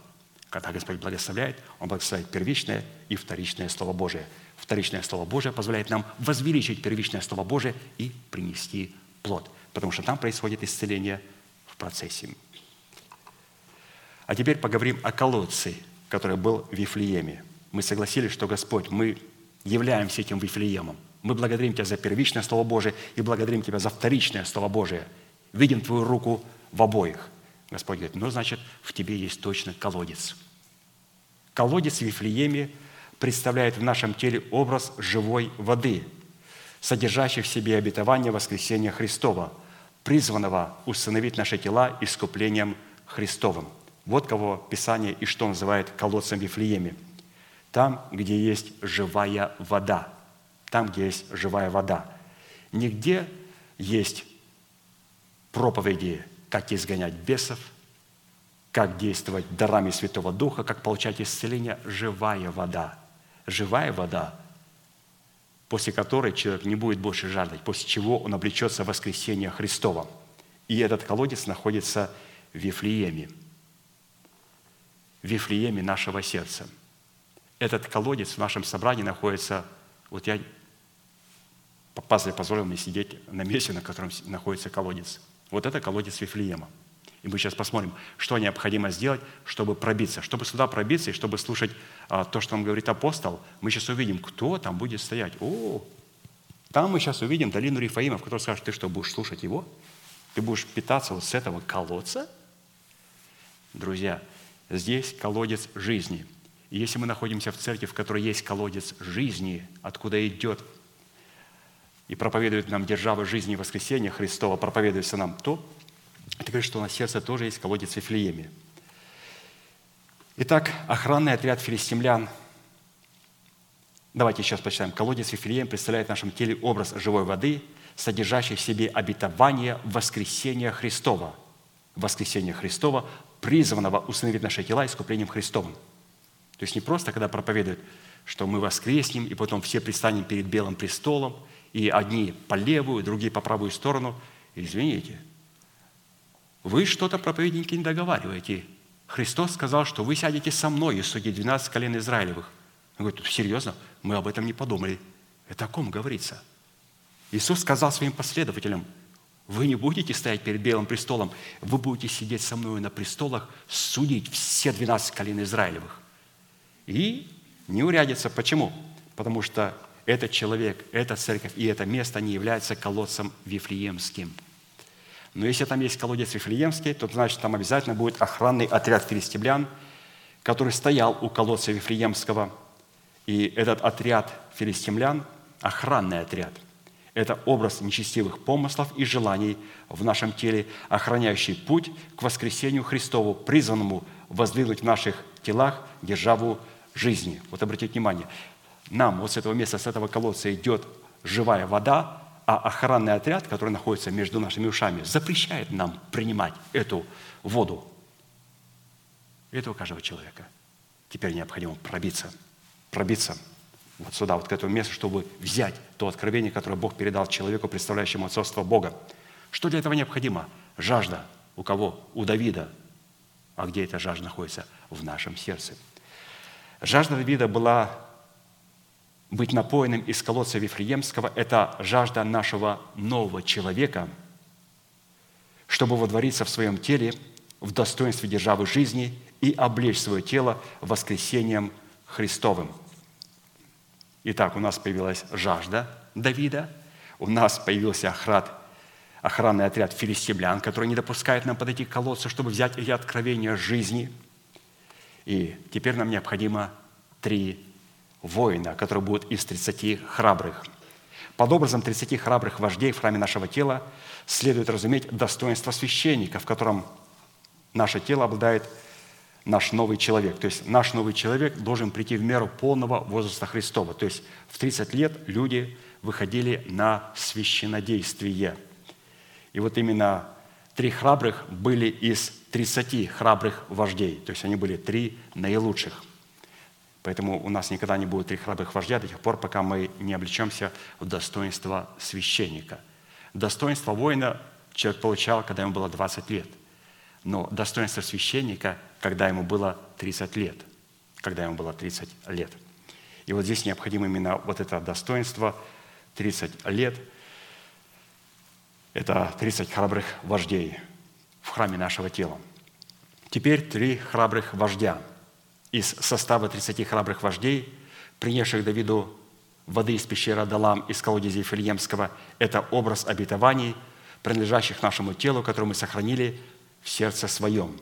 Когда Господь благословляет, Он благословляет первичное и вторичное Слово Божие. Вторичное Слово Божие позволяет нам возвеличить первичное Слово Божие и принести плод, потому что там происходит исцеление в процессе. А теперь поговорим о колодце, который был в Вифлееме. Мы согласились, что Господь, мы являемся этим Вифлеемом – мы благодарим Тебя за первичное Слово Божие и благодарим Тебя за вторичное Слово Божие. Видим Твою руку в обоих. Господь говорит, ну, значит, в тебе есть точно колодец. Колодец в Вифлееме представляет в нашем теле образ живой воды, содержащий в себе обетование воскресения Христова, призванного установить наши тела искуплением Христовым. Вот кого Писание и что называет колодцем Вифлееме. Там, где есть живая вода – там, где есть живая вода. Нигде есть проповеди, как изгонять бесов, как действовать дарами Святого Духа, как получать исцеление. Живая вода. Живая вода, после которой человек не будет больше жаждать, после чего он облечется в воскресение Христова. И этот колодец находится в Вифлееме. В Вифлееме нашего сердца. Этот колодец в нашем собрании находится, вот я Пастырь позволил мне сидеть на месте, на котором находится колодец. Вот это колодец Вифлеема. И мы сейчас посмотрим, что необходимо сделать, чтобы пробиться. Чтобы сюда пробиться и чтобы слушать а, то, что нам говорит апостол, мы сейчас увидим, кто там будет стоять. О, там мы сейчас увидим долину Рифаима, в которой скажет, ты что, будешь слушать его? Ты будешь питаться вот с этого колодца? Друзья, здесь колодец жизни. И если мы находимся в церкви, в которой есть колодец жизни, откуда идет и проповедует нам державы жизни и воскресения Христова, проповедуется нам то, это говорит, что у нас сердце тоже есть колодец в Вифлееме. Итак, охранный отряд филистимлян. Давайте сейчас почитаем. Колодец Вифлеем представляет в нашем теле образ живой воды, содержащий в себе обетование воскресения Христова. Воскресения Христова, призванного установить наши тела искуплением Христовым. То есть не просто, когда проповедуют, что мы воскреснем, и потом все предстанем перед Белым престолом – и одни по левую, другие по правую сторону. Извините, вы что-то, проповедники, не договариваете. Христос сказал, что вы сядете со мной и судить 12 колен Израилевых. Он говорит, серьезно? Мы об этом не подумали. Это о ком говорится? Иисус сказал своим последователям, вы не будете стоять перед Белым престолом, вы будете сидеть со мной на престолах, судить все 12 колен Израилевых. И не урядится. Почему? Потому что этот человек, эта церковь и это место не являются колодцем Вифлеемским. Но если там есть колодец Вифлеемский, то значит там обязательно будет охранный отряд филистимлян, который стоял у колодца Вифлеемского. И этот отряд филистимлян, охранный отряд, это образ нечестивых помыслов и желаний в нашем теле, охраняющий путь к воскресению Христову, призванному воздвинуть в наших телах державу жизни. Вот обратите внимание, нам вот с этого места, с этого колодца идет живая вода, а охранный отряд, который находится между нашими ушами, запрещает нам принимать эту воду. Это у каждого человека. Теперь необходимо пробиться, пробиться вот сюда, вот к этому месту, чтобы взять то откровение, которое Бог передал человеку, представляющему отцовство Бога. Что для этого необходимо? Жажда. У кого? У Давида. А где эта жажда находится? В нашем сердце. Жажда Давида была быть напоенным из колодца Вифлеемского – это жажда нашего нового человека, чтобы водвориться в своем теле в достоинстве державы жизни и облечь свое тело воскресением Христовым. Итак, у нас появилась жажда Давида, у нас появился охрат, охранный отряд филистимлян, который не допускает нам подойти к колодцу, чтобы взять эти откровения жизни. И теперь нам необходимо три воина, которые будут из 30 храбрых. Под образом 30 храбрых вождей в храме нашего тела следует разуметь достоинство священника, в котором наше тело обладает наш новый человек. То есть наш новый человек должен прийти в меру полного возраста Христова. То есть в 30 лет люди выходили на священнодействие. И вот именно три храбрых были из 30 храбрых вождей. То есть они были три наилучших. Поэтому у нас никогда не будет три храбрых вождя до тех пор, пока мы не облечемся в достоинство священника. Достоинство воина человек получал, когда ему было 20 лет – но достоинство священника, когда ему было 30 лет. Когда ему было 30 лет. И вот здесь необходимо именно вот это достоинство 30 лет. Это 30 храбрых вождей в храме нашего тела. Теперь три храбрых вождя. Из состава 30 храбрых вождей, принесших Давиду воды из пещеры Адалам из колодезя Ефильемского, это образ обетований, принадлежащих нашему телу, который мы сохранили в сердце своем.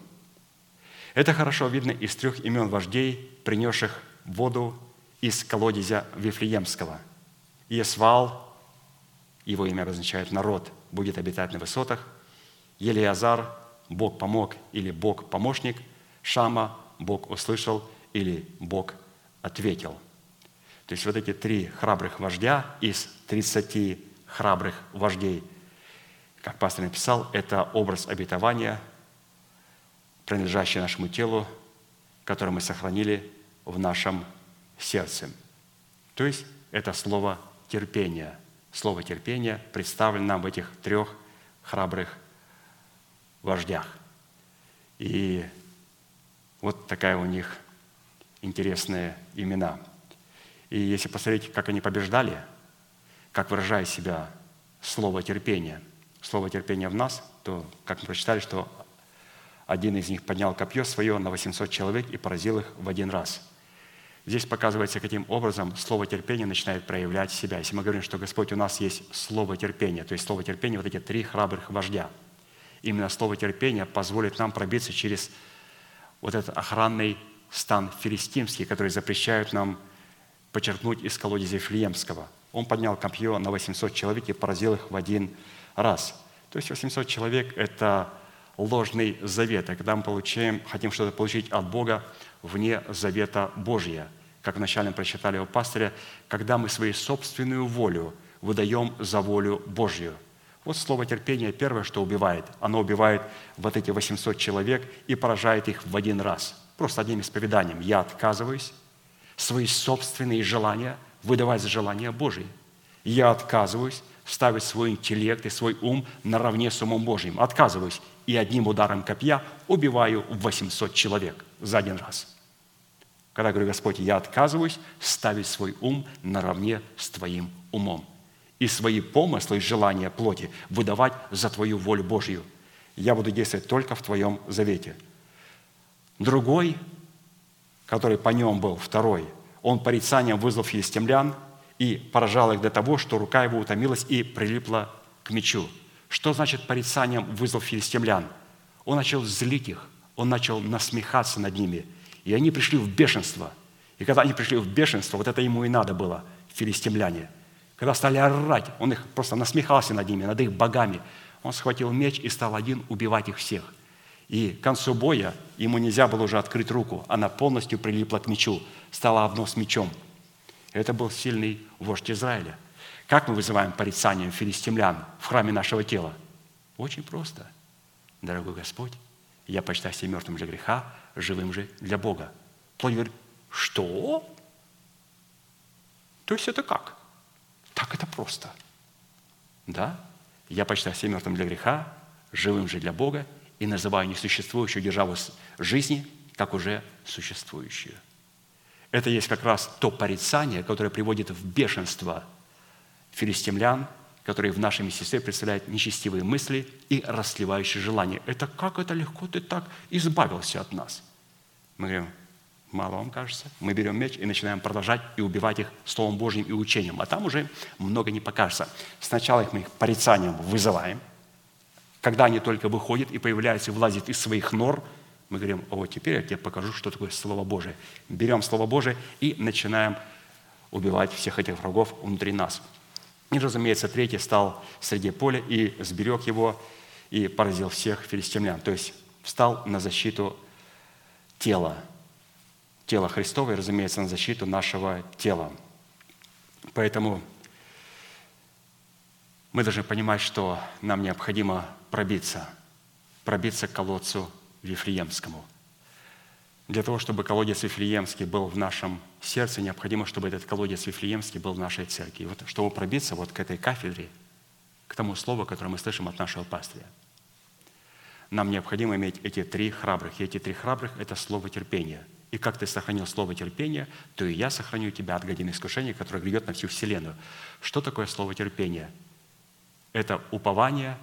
Это хорошо видно из трех имен вождей, принесших воду из колодезя Вифлеемского. Иесвал, его имя обозначает народ, будет обитать на высотах. Елиазар, Бог помог или Бог помощник. Шама, Бог услышал или Бог ответил. То есть вот эти три храбрых вождя из 30 храбрых вождей, как пастор написал, это образ обетования, принадлежащее нашему телу, которое мы сохранили в нашем сердце. То есть это слово терпения. Слово терпения представлено нам в этих трех храбрых вождях. И вот такая у них интересные имена. И если посмотреть, как они побеждали, как выражая себя слово терпения, слово терпения в нас, то, как мы прочитали, что один из них поднял копье свое на 800 человек и поразил их в один раз. Здесь показывается, каким образом слово терпения начинает проявлять себя. Если мы говорим, что Господь у нас есть слово терпения, то есть слово терпения, вот эти три храбрых вождя. Именно слово терпения позволит нам пробиться через вот этот охранный стан филистимский, который запрещает нам подчеркнуть из колодезя Флиемского. Он поднял копье на 800 человек и поразил их в один раз. То есть 800 человек – это ложный завет, а когда мы получаем, хотим что-то получить от Бога вне завета Божия. Как вначале прочитали у пастыря, когда мы свою собственную волю выдаем за волю Божью. Вот слово терпение первое, что убивает. Оно убивает вот эти 800 человек и поражает их в один раз. Просто одним исповеданием. Я отказываюсь свои собственные желания выдавать за желания Божьи. Я отказываюсь ставить свой интеллект и свой ум наравне с умом Божьим. Отказываюсь и одним ударом копья убиваю 800 человек за один раз. Когда говорю, Господь, я отказываюсь ставить свой ум наравне с Твоим умом и свои помыслы и желания плоти выдавать за Твою волю Божью. Я буду действовать только в Твоем завете. Другой, который по нем был, второй, он порицанием вызвал филистимлян и поражал их до того, что рука его утомилась и прилипла к мечу – что значит порицанием вызвал филистимлян? Он начал злить их, он начал насмехаться над ними. И они пришли в бешенство. И когда они пришли в бешенство, вот это ему и надо было, филистимляне. Когда стали орать, он их просто насмехался над ними, над их богами. Он схватил меч и стал один убивать их всех. И к концу боя ему нельзя было уже открыть руку. Она полностью прилипла к мечу, стала одно с мечом. Это был сильный вождь Израиля – как мы вызываем порицанием филистимлян в храме нашего тела? Очень просто. Дорогой Господь, я почитаю себя мертвым для греха, живым же для Бога. Плоть говорит, что? То есть это как? Так это просто. Да? Я почитаю себя мертвым для греха, живым же для Бога, и называю несуществующую державу жизни, как уже существующую. Это есть как раз то порицание, которое приводит в бешенство филистимлян, которые в нашем естестве представляют нечестивые мысли и расливающие желания. Это как это легко ты так избавился от нас? Мы говорим, мало вам кажется. Мы берем меч и начинаем продолжать и убивать их Словом Божьим и учением. А там уже много не покажется. Сначала их мы их порицанием вызываем. Когда они только выходят и появляются и влазят из своих нор, мы говорим, о, теперь я тебе покажу, что такое Слово Божие. Берем Слово Божие и начинаем убивать всех этих врагов внутри нас. И, разумеется, третий стал среди поля и сберег его, и поразил всех филистимлян. То есть встал на защиту тела, тела Христова и, разумеется, на защиту нашего тела. Поэтому мы должны понимать, что нам необходимо пробиться, пробиться к колодцу Вифлеемскому. Для того, чтобы колодец Вифлеемский был в нашем сердце, необходимо, чтобы этот колодец Вифлеемский был в нашей церкви. И вот чтобы пробиться вот к этой кафедре, к тому слову, которое мы слышим от нашего пастыря, нам необходимо иметь эти три храбрых. И эти три храбрых – это слово терпения – и как ты сохранил слово терпения, то и я сохраню тебя от годины искушения, которое грядет на всю вселенную. Что такое слово терпения? Это упование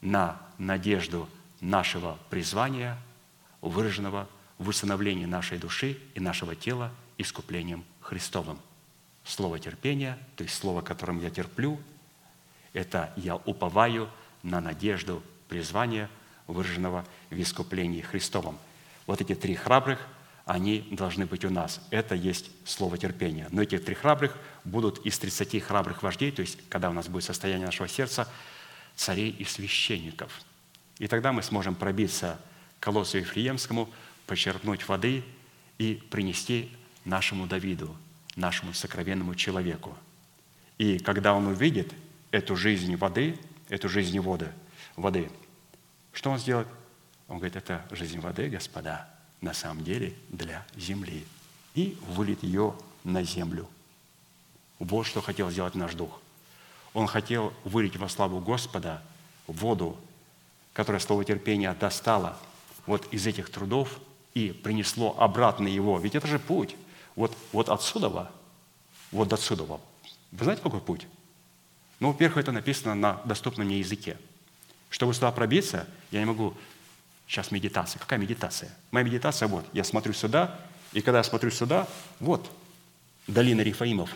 на надежду нашего призвания, выраженного в усыновлении нашей души и нашего тела искуплением Христовым. Слово терпения, то есть слово, которым я терплю, это я уповаю на надежду призвания, выраженного в искуплении Христовом. Вот эти три храбрых – они должны быть у нас. Это есть слово терпения. Но эти три храбрых будут из 30 храбрых вождей, то есть когда у нас будет состояние нашего сердца, царей и священников. И тогда мы сможем пробиться к колоссу Ефреемскому, почерпнуть воды и принести нашему Давиду, нашему сокровенному человеку. И когда он увидит эту жизнь воды, эту жизнь воды, воды, что он сделает? Он говорит, это жизнь воды, господа – на самом деле для земли и вылит ее на землю. Вот что хотел сделать наш Дух. Он хотел вылить во славу Господа воду, которая слово терпения достала вот из этих трудов и принесло обратно его. Ведь это же путь. Вот, вот отсюда, вот до отсюда. Вы знаете, какой путь? Ну, во-первых, это написано на доступном мне языке. Чтобы сюда пробиться, я не могу Сейчас медитация. Какая медитация? Моя медитация вот. Я смотрю сюда, и когда я смотрю сюда, вот, долина Рифаимов.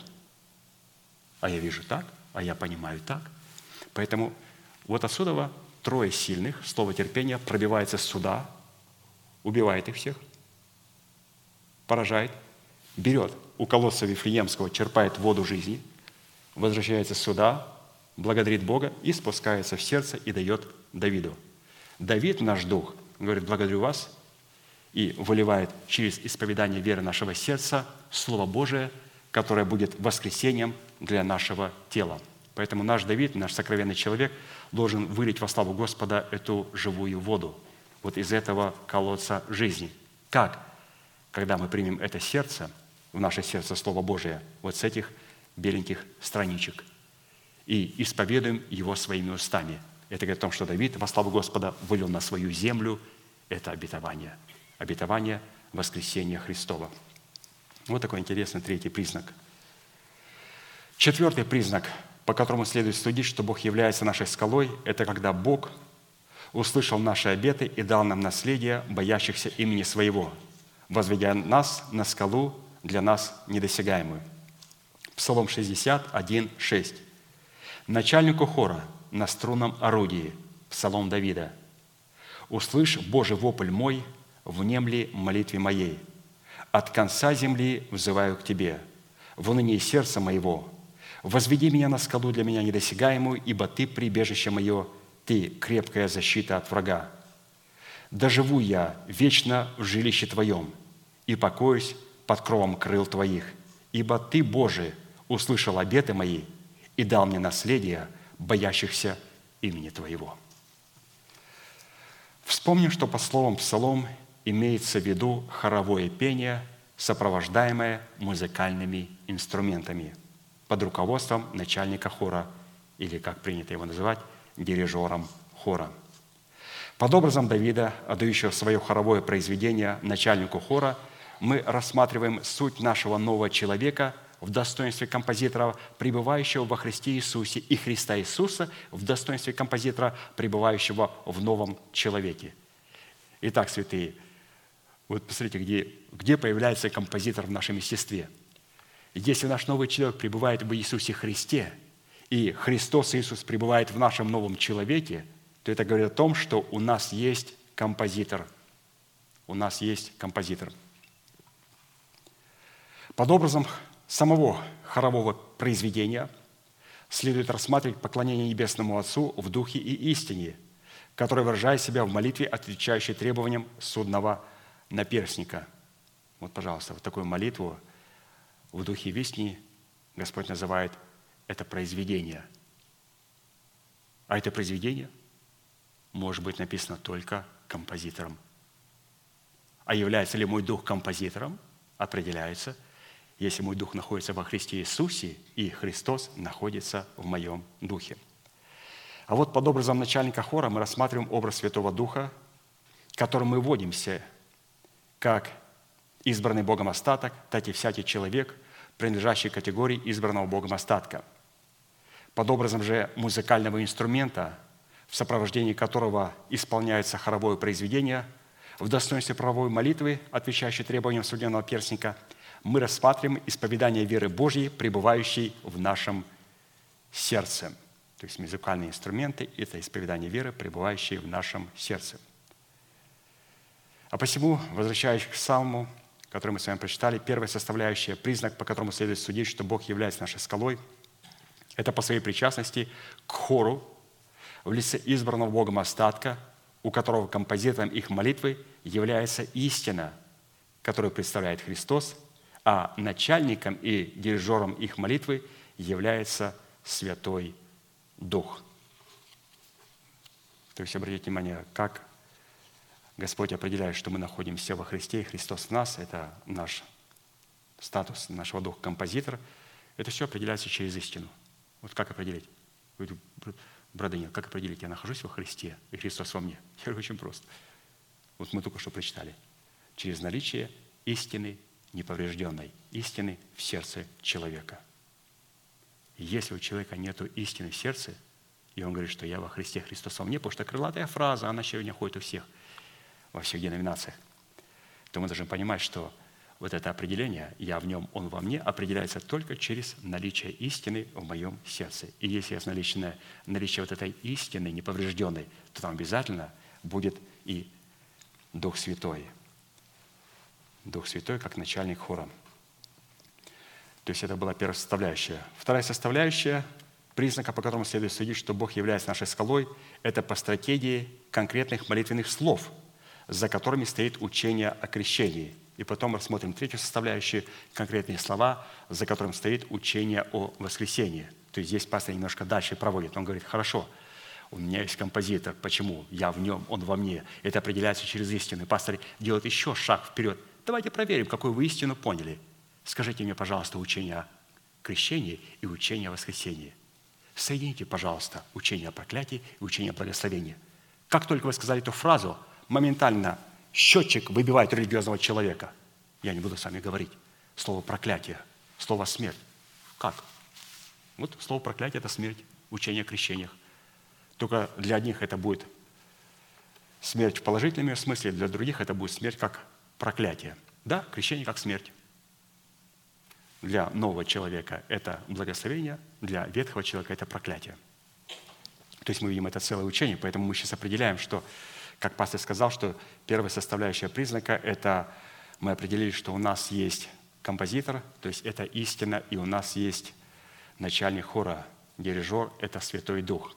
А я вижу так, а я понимаю так. Поэтому вот отсюда трое сильных, слово терпения, пробивается сюда, убивает их всех, поражает, берет у колодца Вифлеемского, черпает воду жизни, возвращается сюда, благодарит Бога и спускается в сердце и дает Давиду. Давид, наш дух, говорит, благодарю вас, и выливает через исповедание веры нашего сердца Слово Божие, которое будет воскресением для нашего тела. Поэтому наш Давид, наш сокровенный человек, должен вылить во славу Господа эту живую воду, вот из этого колодца жизни. Как? Когда мы примем это сердце, в наше сердце Слово Божие, вот с этих беленьких страничек, и исповедуем его своими устами – это говорит о том, что Давид во славу Господа вылил на свою землю это обетование. Обетование воскресения Христова. Вот такой интересный третий признак. Четвертый признак, по которому следует судить, что Бог является нашей скалой, это когда Бог услышал наши обеты и дал нам наследие боящихся имени Своего, возведя нас на скалу для нас недосягаемую. Псалом 61, 6. Начальнику хора – на струнном орудии, Псалом Давида. «Услышь, Боже, вопль мой, внемли молитве моей. От конца земли взываю к Тебе, в унынии сердца моего. Возведи меня на скалу для меня недосягаемую, ибо Ты прибежище мое, Ты крепкая защита от врага. Доживу я вечно в жилище Твоем и покоюсь под кровом крыл Твоих, ибо Ты, Боже, услышал обеты мои и дал мне наследие – боящихся имени Твоего. Вспомним, что по словам Псалом имеется в виду хоровое пение, сопровождаемое музыкальными инструментами. под руководством начальника хора, или, как принято его называть, дирижером хора. Под образом Давида, отдающего свое хоровое произведение начальнику хора, мы рассматриваем суть нашего нового человека в достоинстве композитора, пребывающего во Христе Иисусе, и Христа Иисуса в достоинстве композитора, пребывающего в новом человеке. Итак, святые, вот посмотрите, где, где появляется композитор в нашем естестве. Если наш новый человек пребывает в Иисусе Христе, и Христос Иисус пребывает в нашем новом человеке – то это говорит о том, что у нас есть композитор. У нас есть композитор. Под образом самого хорового произведения следует рассматривать поклонение Небесному Отцу в духе и истине, которое выражает себя в молитве, отвечающей требованиям судного наперсника. Вот, пожалуйста, вот такую молитву в духе и истине Господь называет это произведение. А это произведение – может быть написано только композитором. А является ли мой дух композитором, определяется, если мой дух находится во Христе Иисусе, и Христос находится в моем духе. А вот под образом начальника хора мы рассматриваем образ Святого Духа, которым мы вводимся, как избранный Богом остаток, так и всякий человек, принадлежащий категории избранного Богом остатка. Под образом же музыкального инструмента – в сопровождении которого исполняется хоровое произведение, в достоинстве правовой молитвы, отвечающей требованиям судебного перстника, мы рассматриваем исповедание веры Божьей, пребывающей в нашем сердце. То есть музыкальные инструменты – это исповедание веры, пребывающей в нашем сердце. А посему, возвращаясь к Псалму, который мы с вами прочитали, первая составляющая, признак, по которому следует судить, что Бог является нашей скалой, это по своей причастности к хору, в лице избранного Богом остатка, у которого композитором их молитвы является истина, которую представляет Христос, а начальником и дирижером их молитвы является Святой Дух. То есть обратите внимание, как Господь определяет, что мы находимся во Христе, и Христос в нас, это наш статус нашего духа композитора, это все определяется через истину. Вот как определить? Брат Даниил, как определить, я нахожусь во Христе, и Христос во мне? Я говорю, очень просто. Вот мы только что прочитали. Через наличие истины неповрежденной, истины в сердце человека. Если у человека нет истины в сердце, и он говорит, что я во Христе, Христос во мне, потому что крылатая фраза, она сегодня ходит у всех, во всех деноминациях, то мы должны понимать, что вот это определение «я в нем, он во мне» определяется только через наличие истины в моем сердце. И если есть наличие, наличие вот этой истины неповрежденной, то там обязательно будет и Дух Святой. Дух Святой как начальник хора. То есть это была первая составляющая. Вторая составляющая признака, по которому следует судить, что Бог является нашей скалой, это по стратегии конкретных молитвенных слов, за которыми стоит учение о крещении – и потом рассмотрим третью составляющую, конкретные слова, за которым стоит учение о воскресении. То есть здесь пастор немножко дальше проводит. Он говорит, хорошо, у меня есть композитор. Почему? Я в нем, он во мне. Это определяется через истину. И пастор делает еще шаг вперед. Давайте проверим, какую вы истину поняли. Скажите мне, пожалуйста, учение о крещении и учение о воскресении. Соедините, пожалуйста, учение о проклятии и учение о благословении. Как только вы сказали эту фразу, моментально счетчик выбивает религиозного человека. Я не буду с вами говорить. Слово проклятие, слово смерть. Как? Вот слово проклятие – это смерть, учение о крещениях. Только для одних это будет смерть в положительном смысле, для других это будет смерть как проклятие. Да, крещение как смерть. Для нового человека это благословение, для ветхого человека это проклятие. То есть мы видим это целое учение, поэтому мы сейчас определяем, что как пастор сказал, что первая составляющая признака – это мы определили, что у нас есть композитор, то есть это истина, и у нас есть начальник хора, дирижер – это Святой Дух.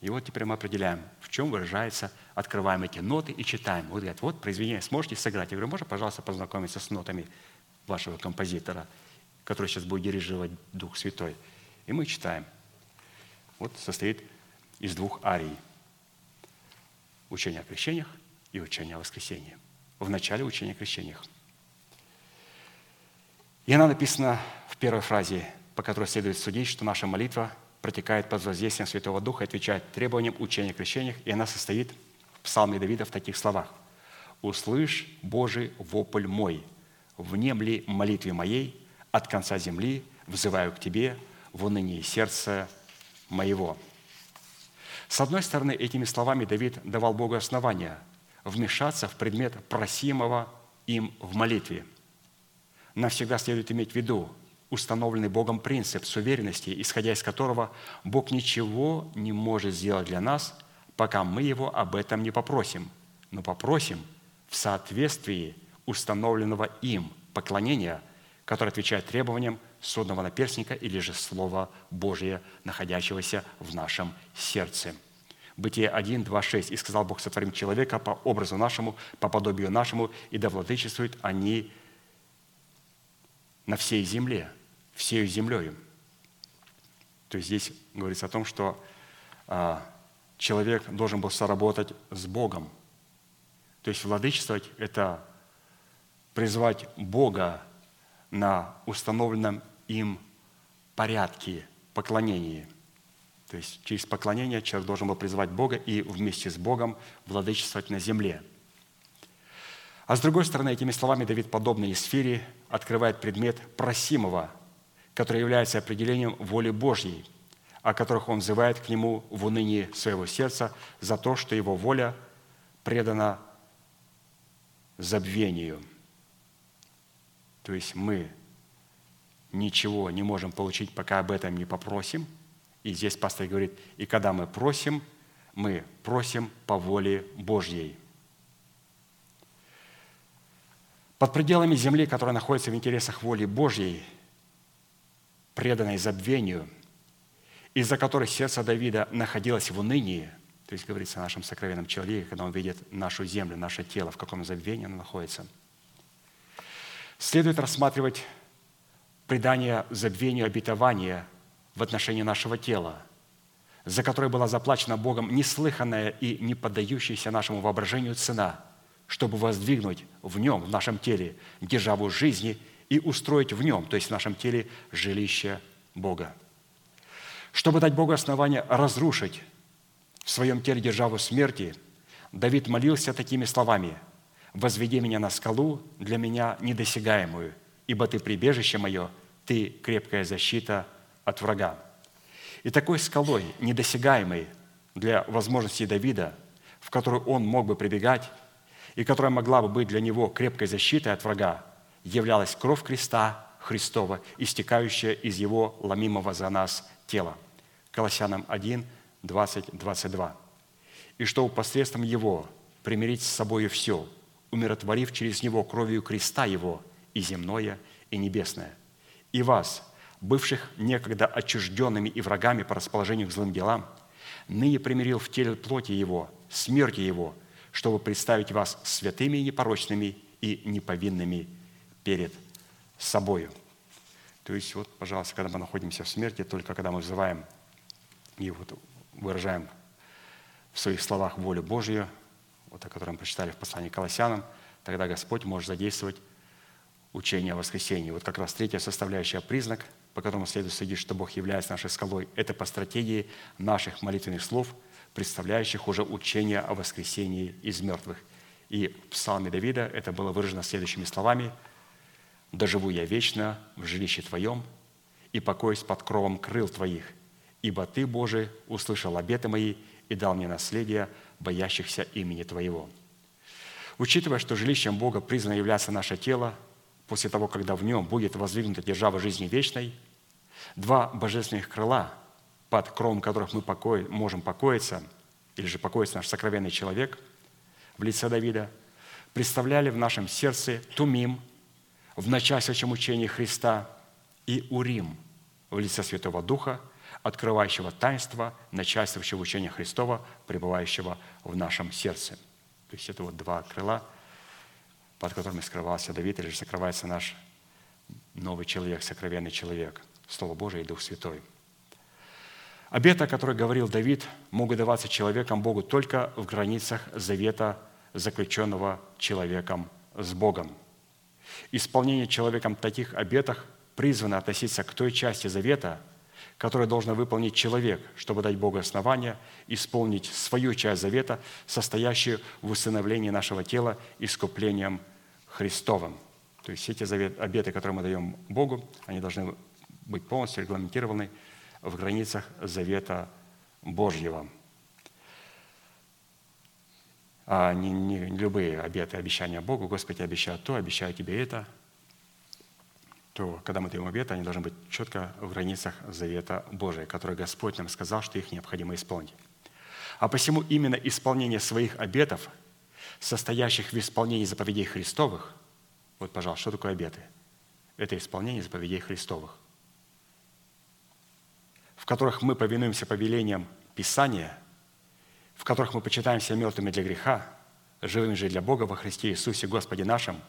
И вот теперь мы определяем, в чем выражается, открываем эти ноты и читаем. Вот говорят, вот произведение сможете сыграть? Я говорю, можно, пожалуйста, познакомиться с нотами вашего композитора, который сейчас будет дирижировать Дух Святой. И мы читаем. Вот состоит из двух арий – учение о крещениях и учение о воскресении. В начале учения о крещениях. И она написана в первой фразе по которой следует судить, что наша молитва протекает под воздействием Святого Духа и отвечает требованиям учения о крещениях, и она состоит в псалме Давида в таких словах. «Услышь, Божий, вопль мой, внемли молитве моей, от конца земли взываю к Тебе в унынии сердца моего». С одной стороны, этими словами Давид давал Богу основания вмешаться в предмет просимого им в молитве. Нам всегда следует иметь в виду установленный Богом принцип с уверенностью, исходя из которого Бог ничего не может сделать для нас, пока мы Его об этом не попросим, но попросим в соответствии установленного им поклонения, которое отвечает требованиям судного наперстника или же Слова Божия, находящегося в нашем сердце. Бытие 1, 2, 6. «И сказал Бог, сотворим человека по образу нашему, по подобию нашему, и да владычествуют они на всей земле, всею землею». То есть здесь говорится о том, что а, человек должен был соработать с Богом. То есть владычествовать – это призвать Бога на установленном им порядке поклонения. То есть через поклонение человек должен был призвать Бога и вместе с Богом владычествовать на земле. А с другой стороны, этими словами Давид, подобной сфере, открывает предмет просимого, который является определением воли Божьей, о которых он взывает к нему в унынии своего сердца за то, что его воля предана забвению. То есть мы ничего не можем получить, пока об этом не попросим. И здесь пастор говорит, и когда мы просим, мы просим по воле Божьей. Под пределами земли, которая находится в интересах воли Божьей, преданной забвению, из-за которой сердце Давида находилось в унынии, то есть говорится о нашем сокровенном человеке, когда он видит нашу землю, наше тело, в каком забвении оно находится. Следует рассматривать предание забвению обетования в отношении нашего тела, за которое была заплачена Богом неслыханная и не поддающаяся нашему воображению цена, чтобы воздвигнуть в нем, в нашем теле, державу жизни и устроить в нем, то есть в нашем теле, жилище Бога. Чтобы дать Богу основание разрушить в своем теле державу смерти, Давид молился такими словами – возведи меня на скалу, для меня недосягаемую, ибо ты прибежище мое, ты крепкая защита от врага». И такой скалой, недосягаемой для возможностей Давида, в которую он мог бы прибегать, и которая могла бы быть для него крепкой защитой от врага, являлась кровь креста Христова, истекающая из его ломимого за нас тела. Колоссянам 1, 20, 22. «И чтобы посредством его примирить с собой все, умиротворив через Него кровью креста Его и земное, и небесное. И вас, бывших некогда отчужденными и врагами по расположению к злым делам, ныне примирил в теле плоти Его, смерти Его, чтобы представить вас святыми и непорочными и неповинными перед собою». То есть, вот, пожалуйста, когда мы находимся в смерти, только когда мы взываем и вот выражаем в своих словах волю Божью – вот о котором мы прочитали в послании к Колоссянам, тогда Господь может задействовать учение о воскресении. Вот как раз третья составляющая признак, по которому следует судить, что Бог является нашей скалой, это по стратегии наших молитвенных слов, представляющих уже учение о воскресении из мертвых. И в псалме Давида это было выражено следующими словами «Доживу я вечно в жилище Твоем и покоюсь под кровом крыл Твоих, ибо Ты, Боже, услышал обеты мои и дал мне наследие боящихся имени Твоего». Учитывая, что жилищем Бога призвано являться наше тело, после того, когда в нем будет воздвигнута держава жизни вечной, два божественных крыла, под кровом которых мы покои, можем покоиться, или же покоится наш сокровенный человек в лице Давида, представляли в нашем сердце Тумим в начальствующем учении Христа и Урим в лице Святого Духа – открывающего таинство начальствующего учения Христова, пребывающего в нашем сердце. То есть это вот два крыла, под которыми скрывался Давид, или же сокрывается наш новый человек, сокровенный человек, Слово Божие и Дух Святой. Обеты, о которых говорил Давид, могут даваться человеком Богу только в границах завета, заключенного человеком с Богом. Исполнение человеком таких обетов призваны относиться к той части завета, которую должен выполнить человек, чтобы дать Богу основания исполнить свою часть завета, состоящую в усыновлении нашего тела искуплением Христовым. То есть эти завет, обеты, которые мы даем Богу, они должны быть полностью регламентированы в границах завета Божьего. А не, не любые обеты, обещания Богу, Господи, обещаю то, обещаю тебе это, то когда мы даем обеты, они должны быть четко в границах завета Божия, который Господь нам сказал, что их необходимо исполнить. А посему именно исполнение своих обетов, состоящих в исполнении заповедей Христовых, вот, пожалуйста, что такое обеты? Это исполнение заповедей Христовых в которых мы повинуемся повелениям Писания, в которых мы почитаемся мертвыми для греха, живыми же для Бога во Христе Иисусе Господе нашим,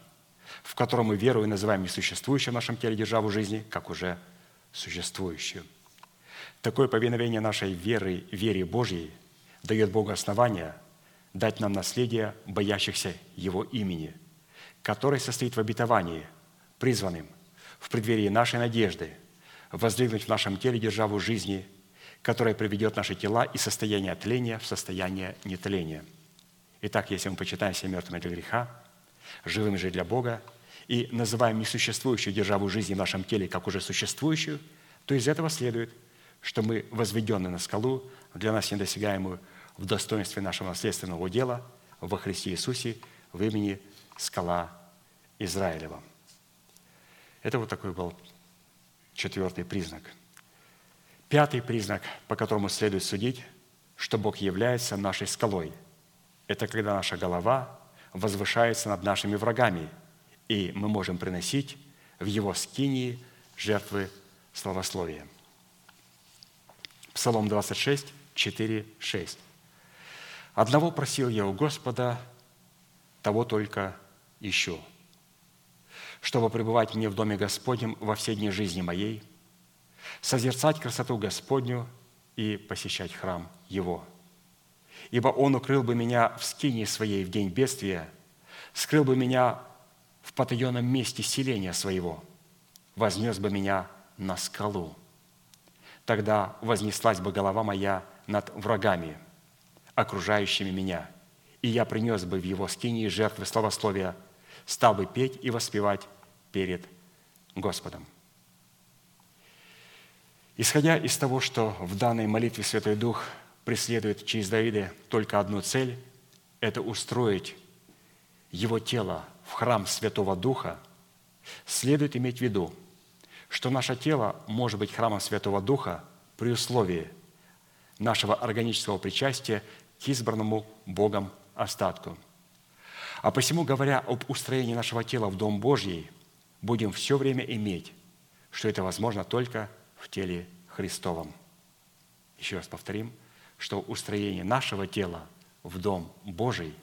в котором мы веру и называем несуществующим в нашем теле державу жизни, как уже существующую. Такое повиновение нашей веры, вере Божьей дает Богу основания дать нам наследие боящихся Его имени, которое состоит в обетовании, призванным в преддверии нашей надежды – воздвигнуть в нашем теле державу жизни, которая приведет наши тела из состояния тления в состояние нетления. Итак, если мы почитаем себя мертвыми для греха, живыми же для Бога, и называем несуществующую державу жизни в нашем теле как уже существующую, то из этого следует, что мы возведены на скалу, для нас недосягаемую в достоинстве нашего наследственного дела во Христе Иисусе в имени скала Израилева. Это вот такой был четвертый признак. Пятый признак, по которому следует судить, что Бог является нашей скалой, это когда наша голова возвышается над нашими врагами, и мы можем приносить в Его скинии жертвы славословия. Псалом 26, 4, 6. «Одного просил я у Господа, того только ищу, чтобы пребывать мне в доме Господнем во все дни жизни моей, созерцать красоту Господню и посещать храм Его. Ибо Он укрыл бы меня в скине своей в день бедствия, скрыл бы меня в потаенном месте селения своего, вознес бы меня на скалу. Тогда вознеслась бы голова моя над врагами, окружающими меня, и я принес бы в его скинии жертвы славословия – стал бы петь и воспевать перед Господом. Исходя из того, что в данной молитве Святой Дух преследует через Давида только одну цель – это устроить его тело в храм Святого Духа, следует иметь в виду, что наше тело может быть храмом Святого Духа при условии нашего органического причастия к избранному Богом остатку – а посему, говоря об устроении нашего тела в Дом Божий, будем все время иметь, что это возможно только теле Христовом. Еще раз повторим, что устроение нашего тела в Дом Божий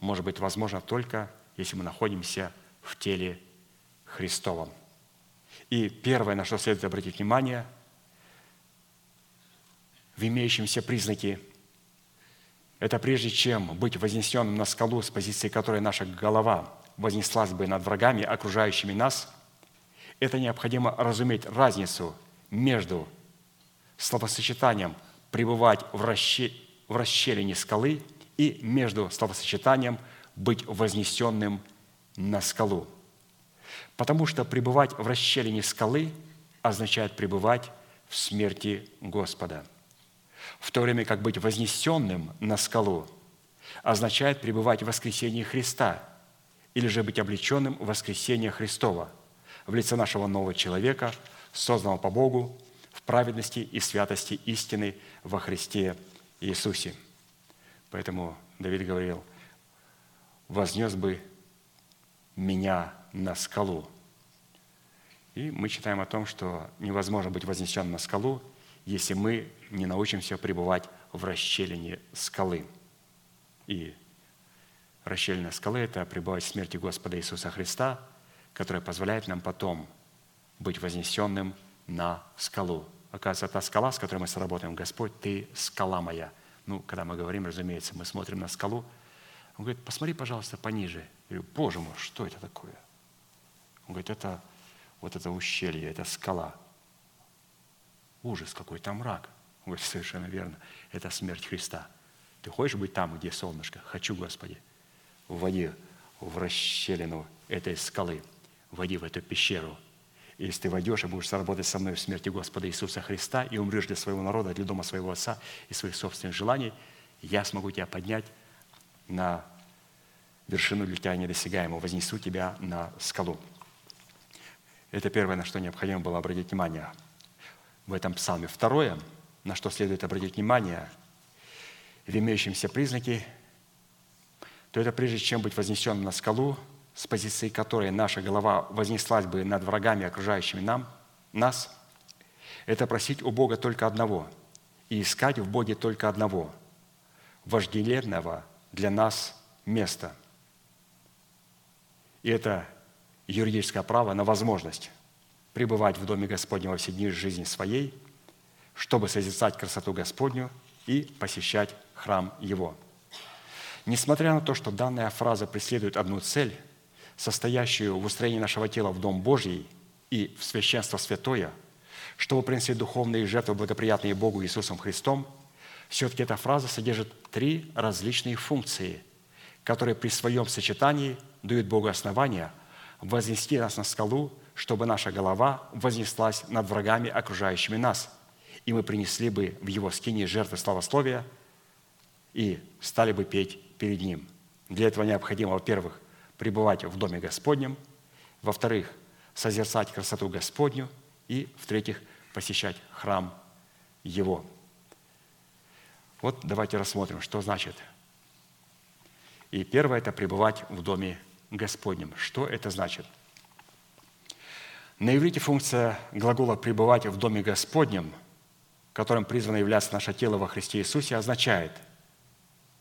может быть возможно только, если мы находимся в теле Христовом. И первое, на что следует обратить внимание, в имеющемся признаке это прежде чем быть вознесенным на скалу, с позиции которой наша голова вознеслась бы над врагами, окружающими нас, это необходимо разуметь разницу между словосочетанием «пребывать в, расщ... в расщелине скалы» и между словосочетанием «быть вознесенным на скалу». Потому что пребывать в расщелине скалы означает пребывать в смерти Господа – в то время как быть вознесенным на скалу означает пребывать в воскресении Христа или же быть облеченным в воскресение Христова в лице нашего нового человека, созданного по Богу в праведности и святости истины во Христе Иисусе. Поэтому Давид говорил, «Вознес бы меня на скалу». И мы читаем о том, что невозможно быть вознесенным на скалу, если мы не научимся пребывать в расщелине скалы. И расщелина скалы – это пребывать в смерти Господа Иисуса Христа, которая позволяет нам потом быть вознесенным на скалу. Оказывается, та скала, с которой мы сработаем, Господь, Ты скала моя. Ну, когда мы говорим, разумеется, мы смотрим на скалу. Он говорит, посмотри, пожалуйста, пониже. Я говорю, Боже мой, что это такое? Он говорит, это вот это ущелье, это скала. Ужас какой, там мрак. Вы совершенно верно. Это смерть Христа. Ты хочешь быть там, где солнышко? Хочу, Господи. Вводи в расщелину этой скалы. Войди в эту пещеру. И если ты войдешь и будешь работать со мной в смерти Господа Иисуса Христа и умрешь для своего народа, для дома своего отца и своих собственных желаний, я смогу тебя поднять на вершину для тебя недосягаемую, вознесу тебя на скалу. Это первое, на что необходимо было обратить внимание в этом псалме. Второе, на что следует обратить внимание, в имеющемся признаке, то это прежде чем быть вознесенным на скалу, с позиции которой наша голова вознеслась бы над врагами, окружающими нам, нас, это просить у Бога только одного и искать в Боге только одного, вожделенного для нас места. И это юридическое право на возможность пребывать в Доме Господнем во все дни жизни своей, чтобы созерцать красоту Господню и посещать храм Его. Несмотря на то, что данная фраза преследует одну цель, состоящую в устроении нашего тела в Дом Божий и в священство святое, чтобы принести духовные жертвы, благоприятные Богу Иисусом Христом, все-таки эта фраза содержит три различные функции, которые при своем сочетании дают Богу основания вознести нас на скалу, чтобы наша голова вознеслась над врагами, окружающими нас, и мы принесли бы в Его скине жертвы славословия и стали бы петь перед Ним. Для этого необходимо, во-первых, пребывать в Доме Господнем, во-вторых, созерцать красоту Господню, и, в-третьих, посещать храм Его. Вот давайте рассмотрим, что значит. И первое – это пребывать в Доме Господнем. Что это значит? На иврите функция глагола «пребывать в Доме Господнем», которым призвано являться наше тело во Христе Иисусе, означает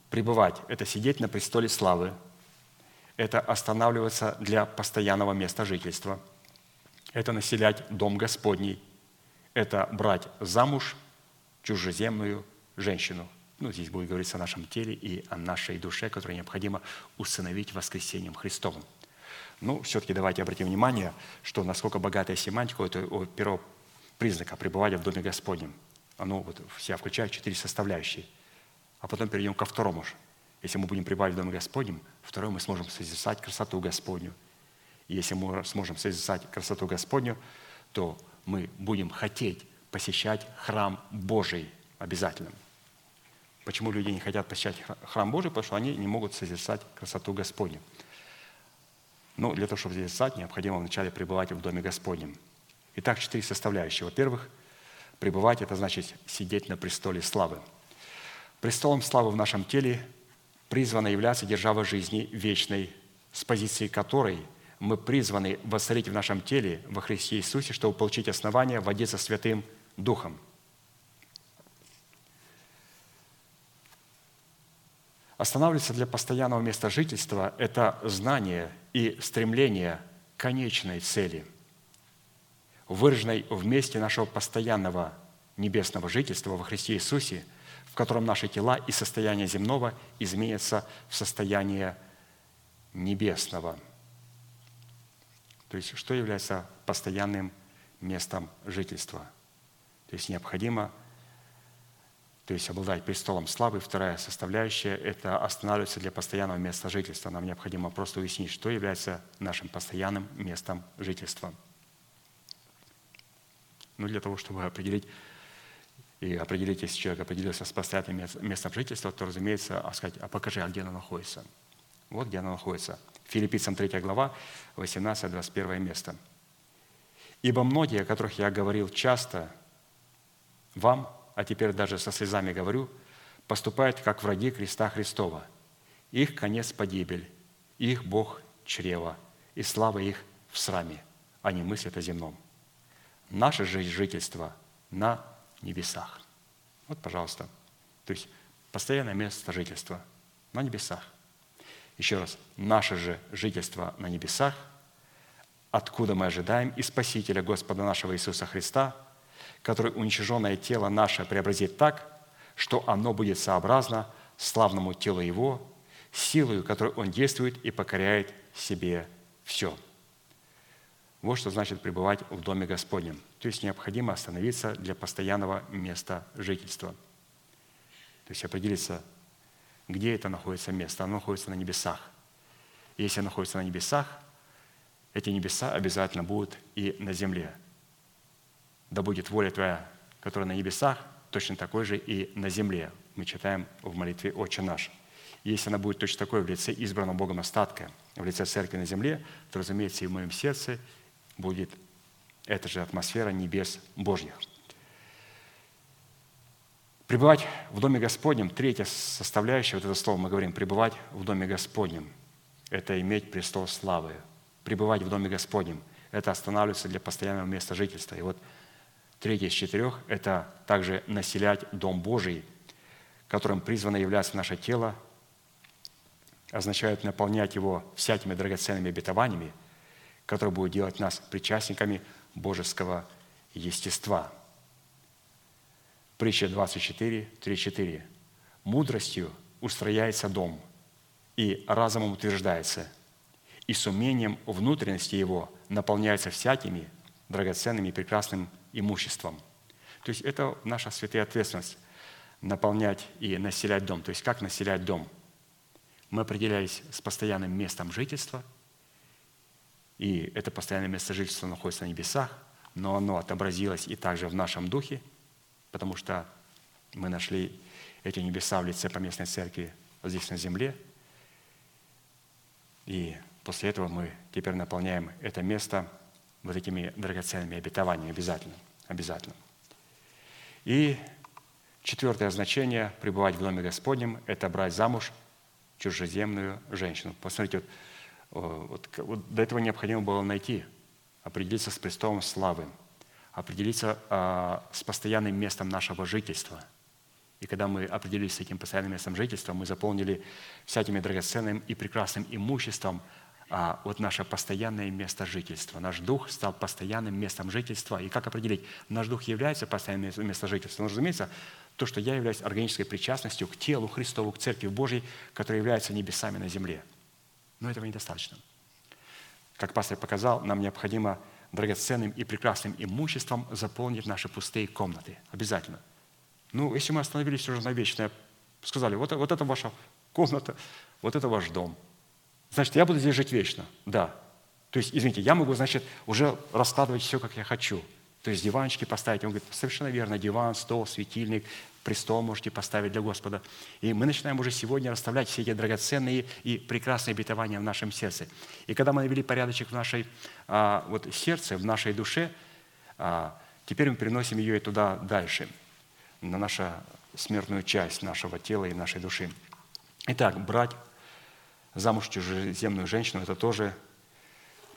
пребывать – это сидеть на престоле славы, это останавливаться для постоянного места жительства, это населять Дом Господний, это брать замуж чужеземную женщину – ну, здесь будет говориться о нашем теле и о нашей душе, которую необходимо усыновить воскресением Христовым. Ну, все-таки давайте обратим внимание, что насколько богатая семантика это у первого признака пребывания в Доме Господнем. Оно вот вся включает четыре составляющие. А потом перейдем ко второму. Если мы будем пребывать в Доме Господнем, второе, мы сможем созерцать красоту Господню. И если мы сможем созерцать красоту Господню, то мы будем хотеть посещать храм Божий обязательно. Почему люди не хотят посещать храм Божий? Потому что они не могут созерцать красоту Господню. Но для того, чтобы созерцать, необходимо вначале пребывать в Доме Господнем. Итак, четыре составляющие. Во-первых, пребывать – это значит сидеть на престоле славы. Престолом славы в нашем теле призвана являться держава жизни вечной, с позиции которой мы призваны воцарить в нашем теле во Христе Иисусе, чтобы получить основание водиться Святым Духом – Останавливаться для постоянного места жительства – это знание и стремление конечной цели, выраженной в месте нашего постоянного небесного жительства во Христе Иисусе, в котором наши тела и состояние земного изменятся в состояние небесного. То есть, что является постоянным местом жительства? То есть, необходимо то есть обладать престолом славы. Вторая составляющая – это останавливаться для постоянного места жительства. Нам необходимо просто уяснить, что является нашим постоянным местом жительства. Ну, для того, чтобы определить, и определить, если человек определился с постоянным местом жительства, то, разумеется, а сказать, а покажи, а где оно находится. Вот где оно находится. Филиппийцам 3 глава, 18-21 место. «Ибо многие, о которых я говорил часто, вам, а теперь даже со слезами говорю, поступают как враги креста Христова. Их конец – погибель, их Бог – чрево, и слава их в сраме. Они мыслят о земном. Наше жительство на небесах. Вот, пожалуйста. То есть постоянное место жительства на небесах. Еще раз. Наше же жительство на небесах, откуда мы ожидаем и Спасителя Господа нашего Иисуса Христа – который уничиженное тело наше преобразит так, что оно будет сообразно славному телу Его, силою, которой Он действует и покоряет себе все. Вот что значит пребывать в Доме Господнем. То есть необходимо остановиться для постоянного места жительства. То есть определиться, где это находится место. Оно находится на небесах. Если находится на небесах, эти небеса обязательно будут и на земле. Да будет воля Твоя, которая на небесах, точно такой же и на земле. Мы читаем в молитве «Отче наш». Если она будет точно такой в лице избранного Богом остатка, в лице церкви на земле, то, разумеется, и в моем сердце будет эта же атмосфера небес Божьих. Пребывать в Доме Господнем, третья составляющая, вот это слово мы говорим, пребывать в Доме Господнем, это иметь престол славы. Пребывать в Доме Господнем, это останавливаться для постоянного места жительства. И вот третье из четырех – это также населять Дом Божий, которым призвано являться наше тело, означает наполнять его всякими драгоценными обетованиями, которые будут делать нас причастниками божеского естества. Притча 24, 3, 4. «Мудростью устрояется дом, и разумом утверждается, и с умением внутренности его наполняется всякими драгоценными и прекрасным имуществом». То есть это наша святая ответственность – наполнять и населять дом. То есть как населять дом – мы определялись с постоянным местом жительства, и это постоянное место жительства находится на небесах, но оно отобразилось и также в нашем духе, потому что мы нашли эти небеса в лице поместной церкви здесь на земле, и после этого мы теперь наполняем это место вот этими драгоценными обетованиями обязательно. обязательно. И четвертое значение – пребывать в Доме Господнем – это брать замуж чужеземную женщину. Посмотрите, вот, вот, вот до этого необходимо было найти, определиться с престолом славы, определиться а, с постоянным местом нашего жительства. И когда мы определились с этим постоянным местом жительства, мы заполнили всякими драгоценным и прекрасным имуществом а, вот наше постоянное место жительства. Наш дух стал постоянным местом жительства. И как определить, наш дух является постоянным местом жительства? Ну, разумеется, то, что я являюсь органической причастностью к телу Христову, к Церкви Божьей, которая является небесами на земле. Но этого недостаточно. Как пастор показал, нам необходимо драгоценным и прекрасным имуществом заполнить наши пустые комнаты. Обязательно. Ну, если мы остановились уже на вечное, сказали, вот, вот это ваша комната, вот это ваш дом. Значит, я буду здесь жить вечно. Да. То есть, извините, я могу, значит, уже раскладывать все, как я хочу. То есть диванчики поставить. Он говорит, совершенно верно, диван, стол, светильник, престол можете поставить для Господа. И мы начинаем уже сегодня расставлять все эти драгоценные и прекрасные обетования в нашем сердце. И когда мы навели порядочек в нашей а, вот, сердце, в нашей душе, а, теперь мы переносим ее и туда дальше, на нашу смертную часть нашего тела и нашей души. Итак, брать замуж чужеземную женщину – это тоже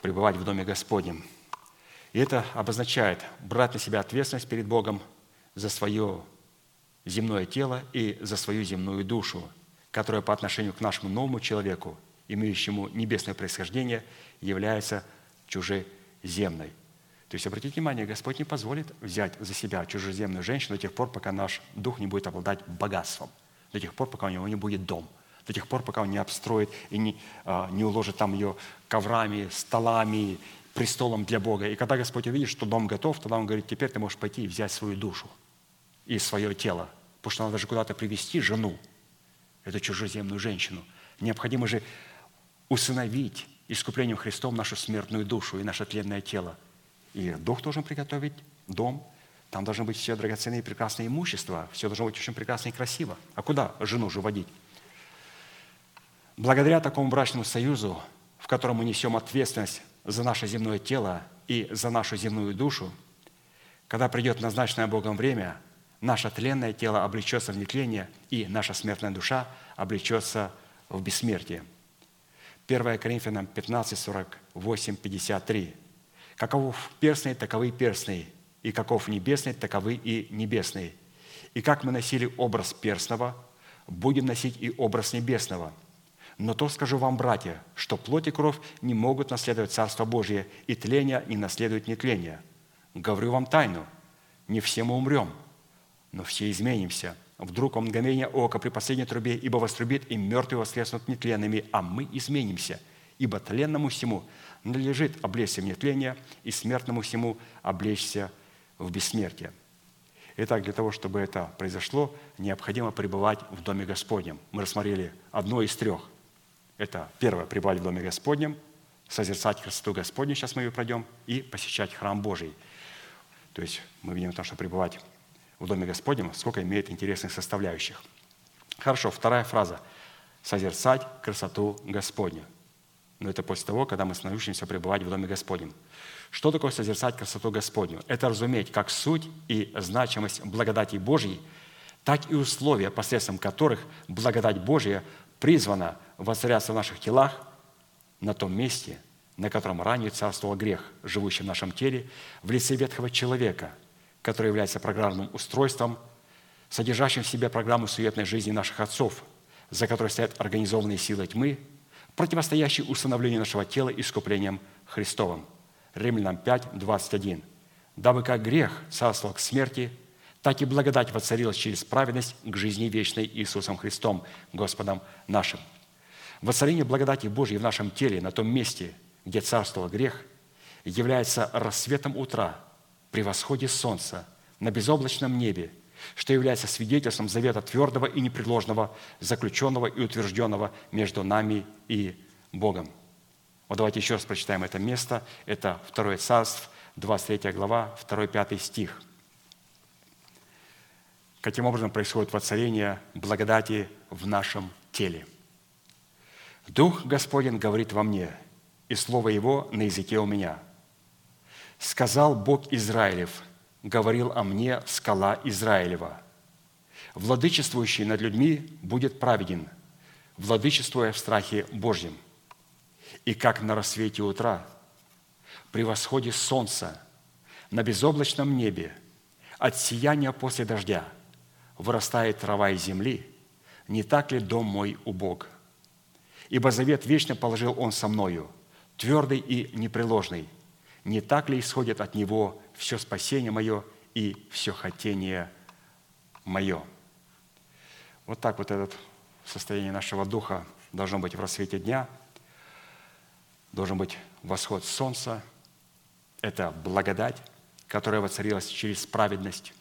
пребывать в Доме Господнем. И это обозначает брать на себя ответственность перед Богом за свое земное тело и за свою земную душу, которая по отношению к нашему новому человеку, имеющему небесное происхождение, является чужеземной. То есть, обратите внимание, Господь не позволит взять за себя чужеземную женщину до тех пор, пока наш дух не будет обладать богатством, до тех пор, пока у него не будет дом, до тех пор, пока он не обстроит и не, а, не уложит там ее коврами, столами, престолом для Бога. И когда Господь увидит, что дом готов, тогда Он говорит, теперь ты можешь пойти и взять свою душу – и свое тело, потому что надо же куда-то привести жену, эту чужеземную женщину. Необходимо же усыновить искуплением Христом нашу смертную душу и наше тленное тело. И Дух должен приготовить дом, там должны быть все драгоценные и прекрасные имущества, все должно быть очень прекрасно и красиво. А куда жену же водить? Благодаря такому брачному союзу, в котором мы несем ответственность за наше земное тело и за нашу земную душу, когда придет назначенное Богом время – наше тленное тело облечется в нетление, и наша смертная душа облечется в бессмертие. 1 Коринфянам 15, 48, 53. «Каков перстный, таковы перстные, и каков небесный, таковы и небесные. И как мы носили образ перстного, будем носить и образ небесного. Но то скажу вам, братья, что плоть и кровь не могут наследовать Царство Божие, и тление не наследует нетление. Говорю вам тайну, не все мы умрем – но все изменимся. Вдруг он мгновение ока при последней трубе, ибо вострубит, и мертвые воскреснут нетленными, а мы изменимся. Ибо тленному всему надлежит облечься в нетление, и смертному всему облечься в бессмертие. Итак, для того, чтобы это произошло, необходимо пребывать в Доме Господнем. Мы рассмотрели одно из трех. Это первое – пребывать в Доме Господнем, созерцать красоту Господню, сейчас мы ее пройдем, и посещать храм Божий. То есть мы видим то, что пребывать в Доме Господнем, сколько имеет интересных составляющих. Хорошо, вторая фраза – созерцать красоту Господню. Но это после того, когда мы научимся пребывать в Доме Господнем. Что такое созерцать красоту Господню? Это разуметь как суть и значимость благодати Божьей, так и условия, посредством которых благодать Божья призвана воцаряться в наших телах на том месте, на котором ранее царствовал грех, живущий в нашем теле, в лице ветхого человека, который является программным устройством, содержащим в себе программу суетной жизни наших отцов, за которой стоят организованные силы тьмы, противостоящие установлению нашего тела искуплением Христовым – Римлянам 5, 21. «Дабы как грех царствовал к смерти, так и благодать воцарилась через праведность к жизни вечной Иисусом Христом, Господом нашим». Воцарение благодати Божьей в нашем теле, на том месте, где царствовал грех, является рассветом утра при восходе солнца на безоблачном небе, что является свидетельством завета твердого и непреложного, заключенного и утвержденного между нами и Богом. Вот давайте еще раз прочитаем это место. Это 2 Царств, 23 глава, 2-5 стих. Каким образом происходит воцарение благодати в нашем теле? «Дух Господень говорит во мне, и Слово Его на языке у меня. Сказал Бог Израилев, говорил о мне скала Израилева. Владычествующий над людьми будет праведен, владычествуя в страхе Божьем. И как на рассвете утра, при восходе солнца, на безоблачном небе, от сияния после дождя, вырастает трава из земли, не так ли дом мой убог? Ибо завет вечно положил он со мною, твердый и непреложный. Не так ли исходит от него все спасение мое и все хотение мое? Вот так вот это состояние нашего духа должно быть в рассвете дня – должен быть восход солнца. Это благодать, которая воцарилась через праведность.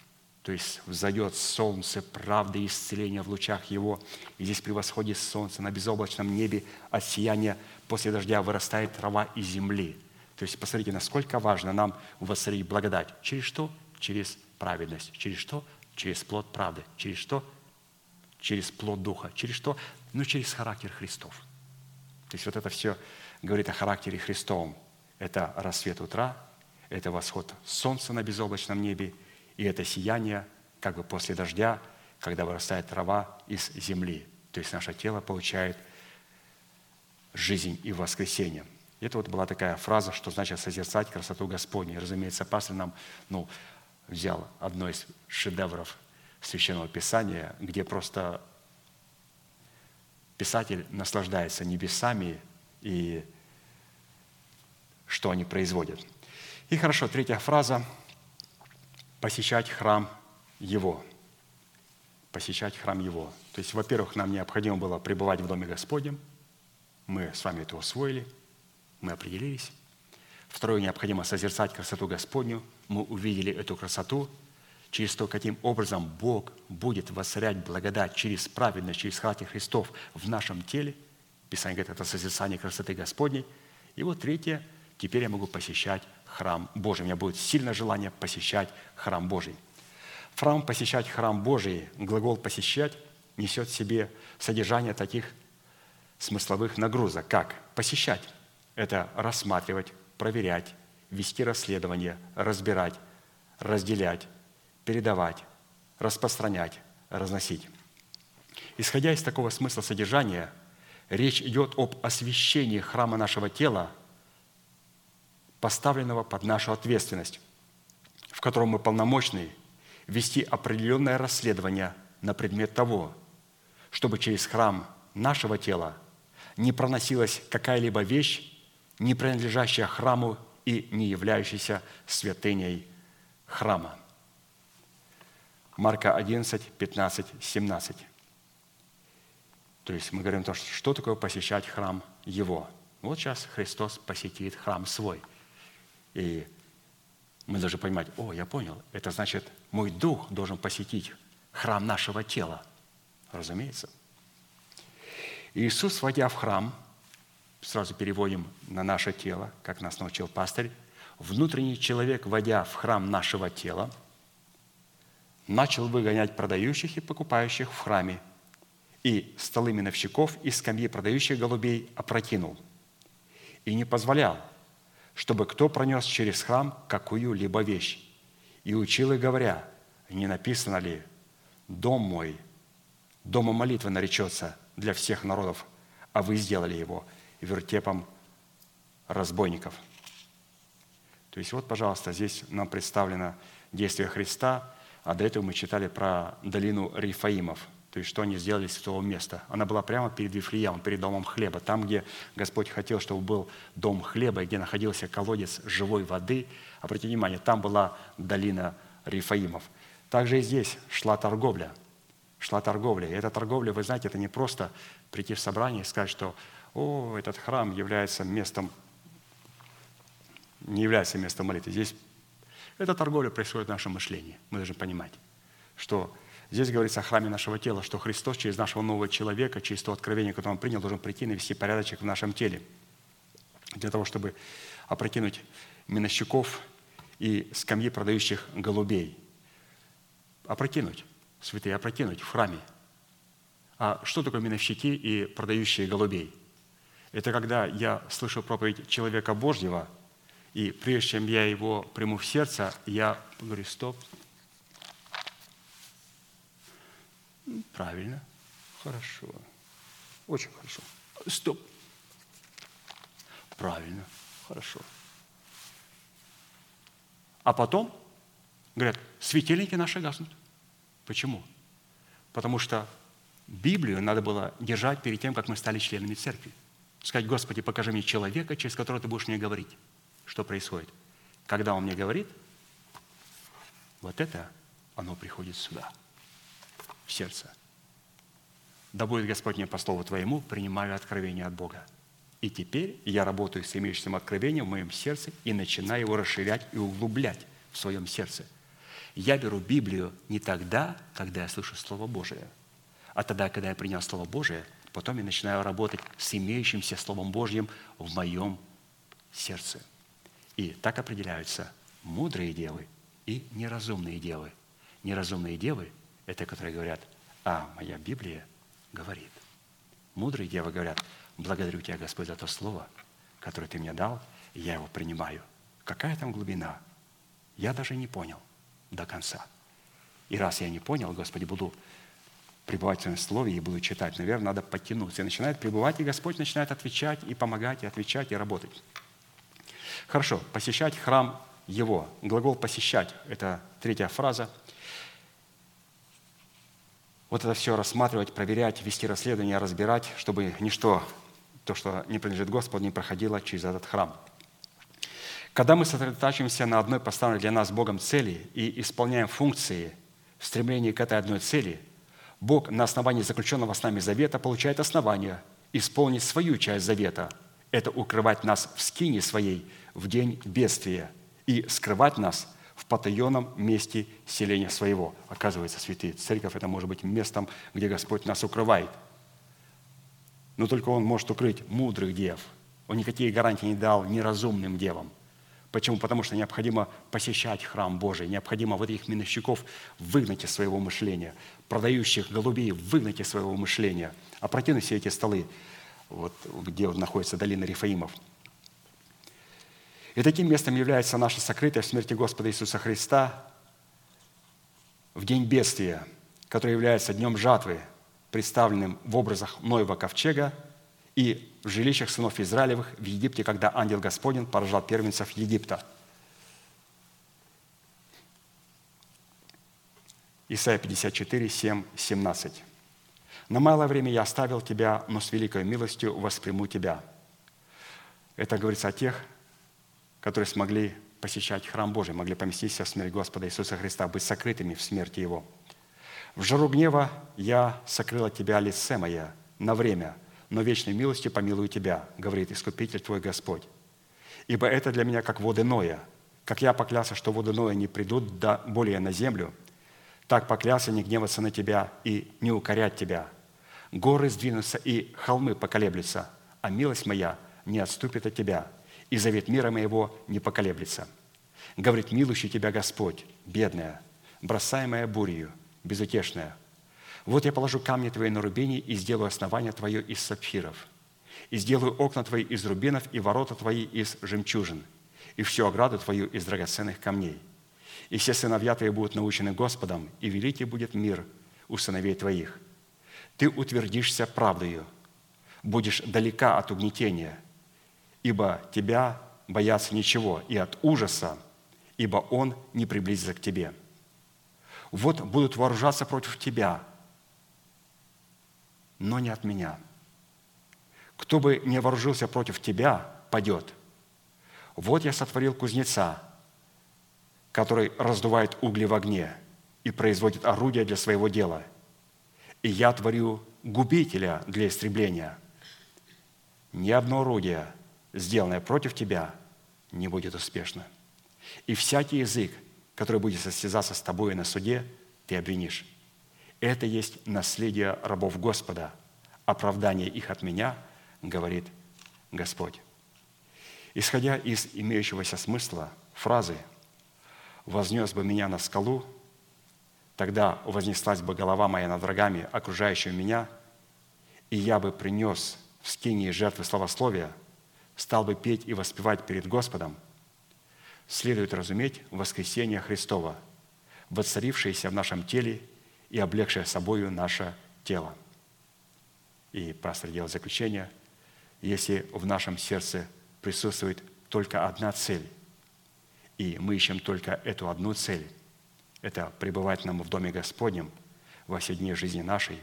То есть взойдет солнце правды и исцеления в лучах его. И здесь при восходе солнца на безоблачном небе от сияния после дождя вырастает трава из земли. То есть посмотрите, насколько важно нам воцарить благодать. Через что? Через праведность. Через что? Через плод правды. Через что? Через плод Духа. Через что? Ну, через характер Христов. То есть вот это все говорит о характере Христовом. Это рассвет утра, это восход солнца на безоблачном небе, и это сияние как бы после дождя, когда вырастает трава из земли. То есть наше тело получает жизнь и воскресение. Это вот была такая фраза, что значит созерцать красоту Господню. И, разумеется, пастор нам ну, взял одно из шедевров Священного Писания, где просто писатель наслаждается небесами и что они производят. И хорошо, третья фраза – посещать храм Его. Посещать храм Его. То есть, во-первых, нам необходимо было пребывать в Доме Господнем. Мы с вами это усвоили, мы определились. Второе, необходимо созерцать красоту Господню. Мы увидели эту красоту через то, каким образом Бог будет воцарять благодать через праведность, через характер Христов в нашем теле. Писание говорит, это созерцание красоты Господней. И вот третье – теперь я могу посещать храм Божий. У меня будет сильное желание посещать храм Божий. Храм посещать храм Божий, глагол «посещать» несет в себе содержание таких смысловых нагрузок, как посещать – это рассматривать, проверять, вести расследование, разбирать, разделять, передавать, распространять, разносить. Исходя из такого смысла содержания, речь идет об освящении храма нашего тела – поставленного под нашу ответственность, в котором мы полномочны вести определенное расследование на предмет того, чтобы через храм нашего тела не проносилась какая-либо вещь, не принадлежащая храму и не являющаяся святыней храма. Марка 11, 15, 17. То есть мы говорим то, что такое посещать храм Его. Вот сейчас Христос посетит храм свой. И мы должны понимать, о, я понял, это значит, мой дух должен посетить храм нашего тела. Разумеется. Иисус, войдя в храм, сразу переводим на наше тело, как нас научил пастырь, внутренний человек, войдя в храм нашего тела, начал выгонять продающих и покупающих в храме, и столы миновщиков и скамьи продающих голубей опрокинул, и не позволял, чтобы кто пронес через храм какую-либо вещь, и учил их, говоря, не написано ли, «Дом мой, домом молитвы наречется для всех народов, а вы сделали его вертепом разбойников». То есть вот, пожалуйста, здесь нам представлено действие Христа, а до этого мы читали про долину Рифаимов, то есть что они сделали с этого места. Она была прямо перед Вифлеемом, перед домом хлеба, там, где Господь хотел, чтобы был дом хлеба, где находился колодец живой воды. Обратите внимание, там была долина Рифаимов. Также и здесь шла торговля. Шла торговля. И эта торговля, вы знаете, это не просто прийти в собрание и сказать, что «О, этот храм является местом не является местом молитвы. Здесь эта торговля происходит в нашем мышлении. Мы должны понимать, что здесь говорится о храме нашего тела, что Христос через нашего нового человека, через то откровение, которое Он принял, должен прийти и навести порядочек в нашем теле. Для того, чтобы опрокинуть минощиков и скамьи продающих голубей. Опрокинуть, святые, опрокинуть в храме. А что такое минощики и продающие голубей? Это когда я слышу проповедь человека Божьего – и прежде чем я его приму в сердце, я говорю, стоп. Правильно, хорошо, очень хорошо. Стоп. Правильно, хорошо. А потом, говорят, светильники наши гаснут. Почему? Потому что Библию надо было держать перед тем, как мы стали членами церкви. Сказать, Господи, покажи мне человека, через которого ты будешь мне говорить что происходит? Когда он мне говорит, вот это, оно приходит сюда, в сердце. Да будет Господь мне по слову Твоему, принимаю откровение от Бога. И теперь я работаю с имеющимся откровением в моем сердце и начинаю его расширять и углублять в своем сердце. Я беру Библию не тогда, когда я слышу Слово Божие, а тогда, когда я принял Слово Божие, потом я начинаю работать с имеющимся Словом Божьим в моем сердце – и так определяются мудрые девы и неразумные девы. Неразумные девы – это которые говорят, а моя Библия говорит. Мудрые девы говорят, благодарю Тебя, Господь, за то слово, которое Ты мне дал, и я его принимаю. Какая там глубина? Я даже не понял до конца. И раз я не понял, Господи, буду пребывать в Твоем Слове и буду читать, наверное, надо подтянуться. И начинает пребывать, и Господь начинает отвечать, и помогать, и отвечать, и работать. Хорошо, посещать храм его. Глагол «посещать» – это третья фраза. Вот это все рассматривать, проверять, вести расследование, разбирать, чтобы ничто, то, что не принадлежит Господу, не проходило через этот храм. Когда мы сосредотачиваемся на одной поставленной для нас Богом цели и исполняем функции в стремлении к этой одной цели, Бог на основании заключенного с нами завета получает основание исполнить свою часть завета – это укрывать нас в скине своей в день бедствия и скрывать нас в потаенном месте селения своего. Оказывается, святые, церковь – это может быть местом, где Господь нас укрывает. Но только Он может укрыть мудрых дев. Он никакие гарантии не дал неразумным девам. Почему? Потому что необходимо посещать храм Божий, необходимо вот этих миновщиков выгнать из своего мышления, продающих голубей выгнать из своего мышления, опрокинуть все эти столы, вот, где находится долина Рифаимов. И таким местом является наша сокрытая в смерти Господа Иисуса Христа в день бедствия, который является днем жатвы, представленным в образах Ноева ковчега и в жилищах сынов Израилевых в Египте, когда ангел Господень поражал первенцев Египта. Исайя 54, 7, 17. На малое время я оставил тебя, но с великой милостью восприму тебя. Это говорится о тех, которые смогли посещать храм Божий, могли поместиться в смерть Господа Иисуса Христа, быть сокрытыми в смерти Его. В жару гнева я сокрыла тебя лице мое на время, но вечной милостью помилую тебя, говорит Искупитель твой Господь. Ибо это для меня как воды Ноя. Как я поклялся, что воды Ноя не придут до более на землю, так поклялся не гневаться на тебя и не укорять тебя. Горы сдвинутся и холмы поколеблются, а милость моя не отступит от тебя, и завет мира моего не поколеблется. Говорит, милующий тебя Господь, бедная, бросаемая бурью, безутешная. Вот я положу камни твои на рубине и сделаю основание твое из сапфиров. И сделаю окна твои из рубинов и ворота твои из жемчужин, и всю ограду твою из драгоценных камней. И все сыновья твои будут научены Господом, и великий будет мир у сыновей твоих. Ты утвердишься правдою, будешь далека от угнетения, ибо тебя боятся ничего, и от ужаса, ибо он не приблизится к тебе. Вот будут вооружаться против тебя, но не от меня. Кто бы не вооружился против тебя, падет. Вот я сотворил кузнеца, который раздувает угли в огне и производит орудия для своего дела. И я творю губителя для истребления. Ни одно орудие, сделанное против тебя, не будет успешно. И всякий язык, который будет состязаться с тобой на суде, ты обвинишь. Это есть наследие рабов Господа, оправдание их от меня, говорит Господь. Исходя из имеющегося смысла фразы «вознес бы меня на скалу, тогда вознеслась бы голова моя над врагами, окружающими меня, и я бы принес в скинии жертвы славословия, стал бы петь и воспевать перед Господом, следует разуметь воскресение Христова, воцарившееся в нашем теле и облегшее собою наше тело. И пастор делает заключение, если в нашем сердце присутствует только одна цель, и мы ищем только эту одну цель, это пребывать нам в Доме Господнем во все дни жизни нашей,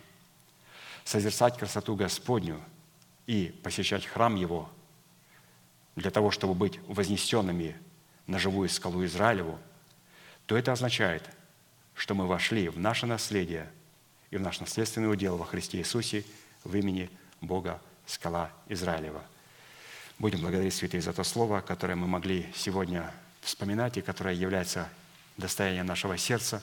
созерцать красоту Господню и посещать храм Его для того, чтобы быть вознесенными на живую скалу Израилеву, то это означает, что мы вошли в наше наследие и в наш наследственный удел во Христе Иисусе в имени Бога скала Израилева. Будем благодарить святые за то слово, которое мы могли сегодня вспоминать и которое является достоянием нашего сердца.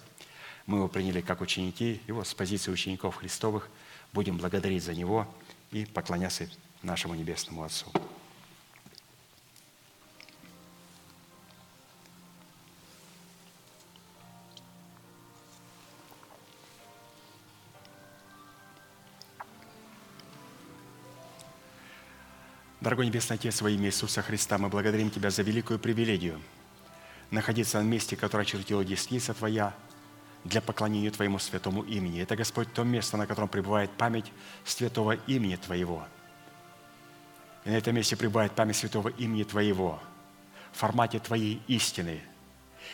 Мы его приняли как ученики, его с позиции учеников Христовых. Будем благодарить за него и поклоняться нашему Небесному Отцу. Дорогой Небесный Отец, во имя Иисуса Христа, мы благодарим Тебя за великую привилегию находиться на месте, которое очертила десница Твоя, для поклонения Твоему святому имени. Это, Господь, то место, на котором пребывает память святого имени Твоего. И на этом месте пребывает память святого имени Твоего в формате Твоей истины.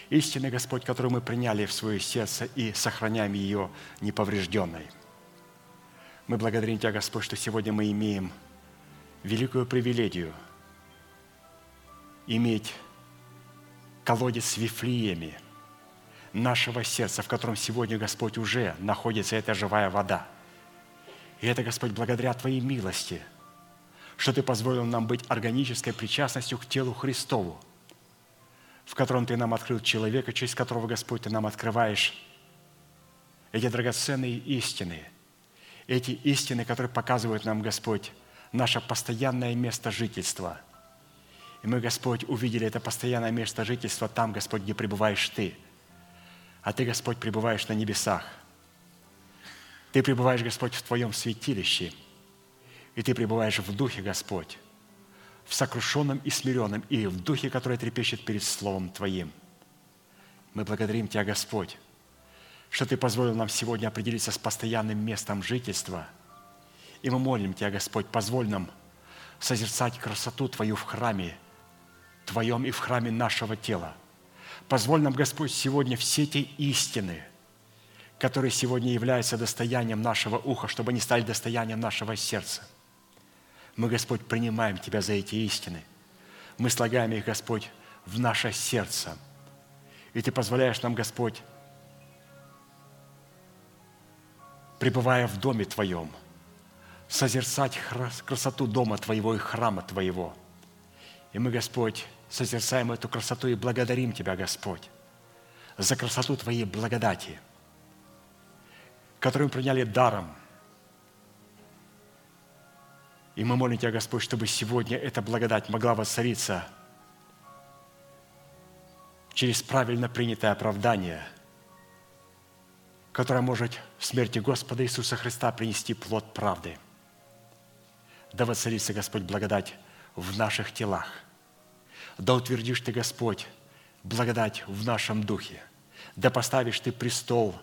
Истины, Господь, которую мы приняли в свое сердце и сохраняем ее неповрежденной. Мы благодарим Тебя, Господь, что сегодня мы имеем – великую привилегию иметь колодец с вифлеями нашего сердца, в котором сегодня, Господь, уже находится эта живая вода. И это, Господь, благодаря Твоей милости, что Ты позволил нам быть органической причастностью к телу Христову, в котором Ты нам открыл человека, через которого, Господь, Ты нам открываешь эти драгоценные истины, эти истины, которые показывают нам, Господь, наше постоянное место жительства. И мы, Господь, увидели это постоянное место жительства там, Господь, где пребываешь Ты. А Ты, Господь, пребываешь на небесах. Ты пребываешь, Господь, в Твоем святилище. И Ты пребываешь в Духе, Господь, в сокрушенном и смиренном, и в Духе, который трепещет перед Словом Твоим. Мы благодарим Тебя, Господь, что Ты позволил нам сегодня определиться с постоянным местом жительства – и мы молим Тебя, Господь, позволь нам созерцать красоту Твою в храме Твоем и в храме нашего тела. Позволь нам, Господь, сегодня все те истины, которые сегодня являются достоянием нашего уха, чтобы они стали достоянием нашего сердца. Мы, Господь, принимаем Тебя за эти истины. Мы слагаем их, Господь, в наше сердце. И Ты позволяешь нам, Господь, пребывая в доме Твоем – созерцать красоту дома Твоего и храма Твоего. И мы, Господь, созерцаем эту красоту и благодарим Тебя, Господь, за красоту Твоей благодати, которую мы приняли даром. И мы молим Тебя, Господь, чтобы сегодня эта благодать могла воцариться через правильно принятое оправдание, которое может в смерти Господа Иисуса Христа принести плод правды. Да воцарится, Господь, благодать в наших телах. Да утвердишь Ты, Господь, благодать в нашем духе. Да поставишь Ты престол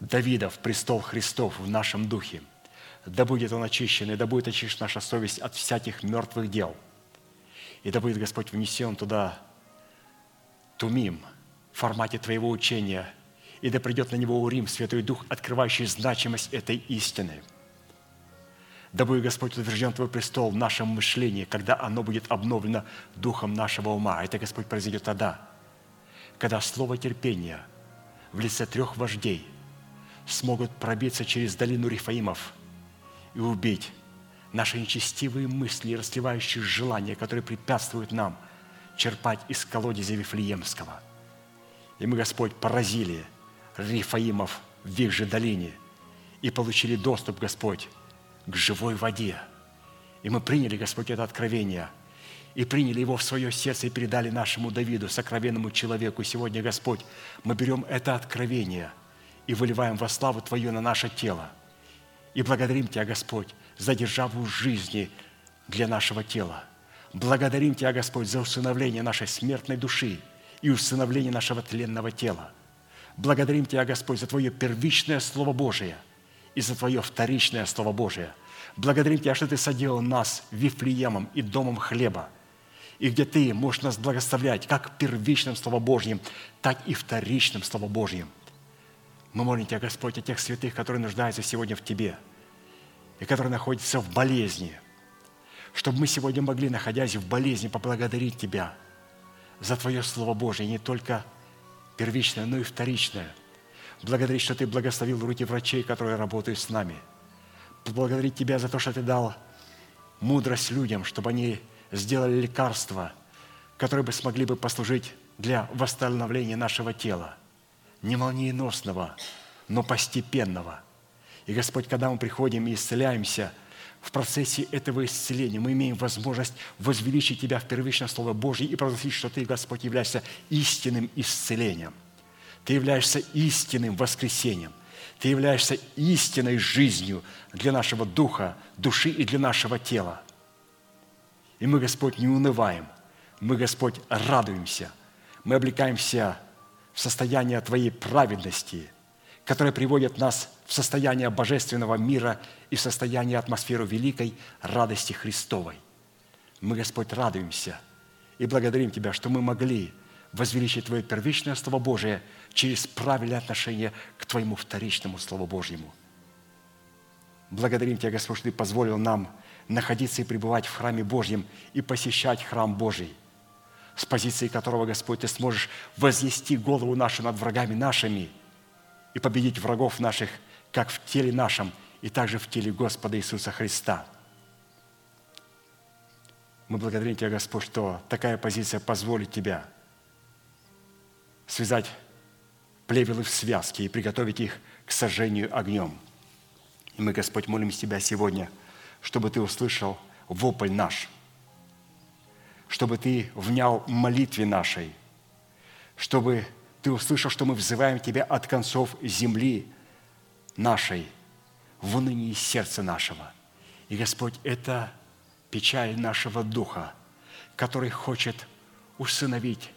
Давидов, престол Христов в нашем духе. Да будет он очищен, и да будет очищена наша совесть от всяких мертвых дел. И да будет, Господь, внесен туда тумим в формате Твоего учения, и да придет на него Урим, Святой Дух, открывающий значимость этой истины. Да будет, Господь, утвержден Твой престол в нашем мышлении, когда оно будет обновлено Духом нашего ума. Это, Господь, произойдет тогда, когда слово терпения в лице трех вождей смогут пробиться через долину Рифаимов и убить наши нечестивые мысли и расливающие желания, которые препятствуют нам – черпать из колодезя Вифлеемского. И мы, Господь, поразили Рифаимов в их же долине и получили доступ, Господь, к живой воде. И мы приняли, Господь, это откровение и приняли его в свое сердце и передали нашему Давиду, сокровенному человеку. Сегодня, Господь, мы берем это откровение и выливаем во славу Твою на наше тело. И благодарим Тебя, Господь, за державу жизни для нашего тела – Благодарим Тебя, Господь, за усыновление нашей смертной души и усыновление нашего тленного тела. Благодарим Тебя, Господь, за Твое первичное Слово Божие и за Твое вторичное Слово Божие. Благодарим Тебя, что Ты соделал нас Вифлеемом и домом хлеба, и где Ты можешь нас благословлять как первичным Словом Божьим, так и вторичным Словом Божьим. Мы молим Тебя, Господь, о тех святых, которые нуждаются сегодня в Тебе и которые находятся в болезни – чтобы мы сегодня могли, находясь в болезни, поблагодарить Тебя за Твое Слово Божие, не только первичное, но и вторичное. Благодарить, что Ты благословил руки врачей, которые работают с нами. Поблагодарить Тебя за то, что Ты дал мудрость людям, чтобы они сделали лекарства, которые бы смогли бы послужить для восстановления нашего тела. Не молниеносного, но постепенного. И, Господь, когда мы приходим и исцеляемся – в процессе этого исцеления мы имеем возможность возвеличить Тебя в первичное Слово Божье и провозгласить, что Ты, Господь, являешься истинным исцелением. Ты являешься истинным воскресением. Ты являешься истинной жизнью для нашего духа, души и для нашего тела. И мы, Господь, не унываем. Мы, Господь, радуемся. Мы облекаемся в состояние Твоей праведности, которое приводит нас в состояние божественного мира и в состояние атмосферы великой радости Христовой. Мы, Господь, радуемся и благодарим Тебя, что мы могли возвеличить Твое первичное Слово Божие через правильное отношение к Твоему вторичному Слову Божьему. Благодарим Тебя, Господь, что Ты позволил нам находиться и пребывать в храме Божьем и посещать храм Божий, с позиции которого, Господь, Ты сможешь вознести голову нашу над врагами нашими и победить врагов наших – как в теле нашем, и также в теле Господа Иисуса Христа. Мы благодарим Тебя, Господь, что такая позиция позволит Тебя связать плевелы в связке и приготовить их к сожжению огнем. И мы, Господь, молим Тебя сегодня, чтобы Ты услышал вопль наш, чтобы Ты внял молитве нашей, чтобы Ты услышал, что мы взываем Тебя от концов земли – нашей, в унынии сердца нашего. И, Господь, это печаль нашего духа, который хочет усыновить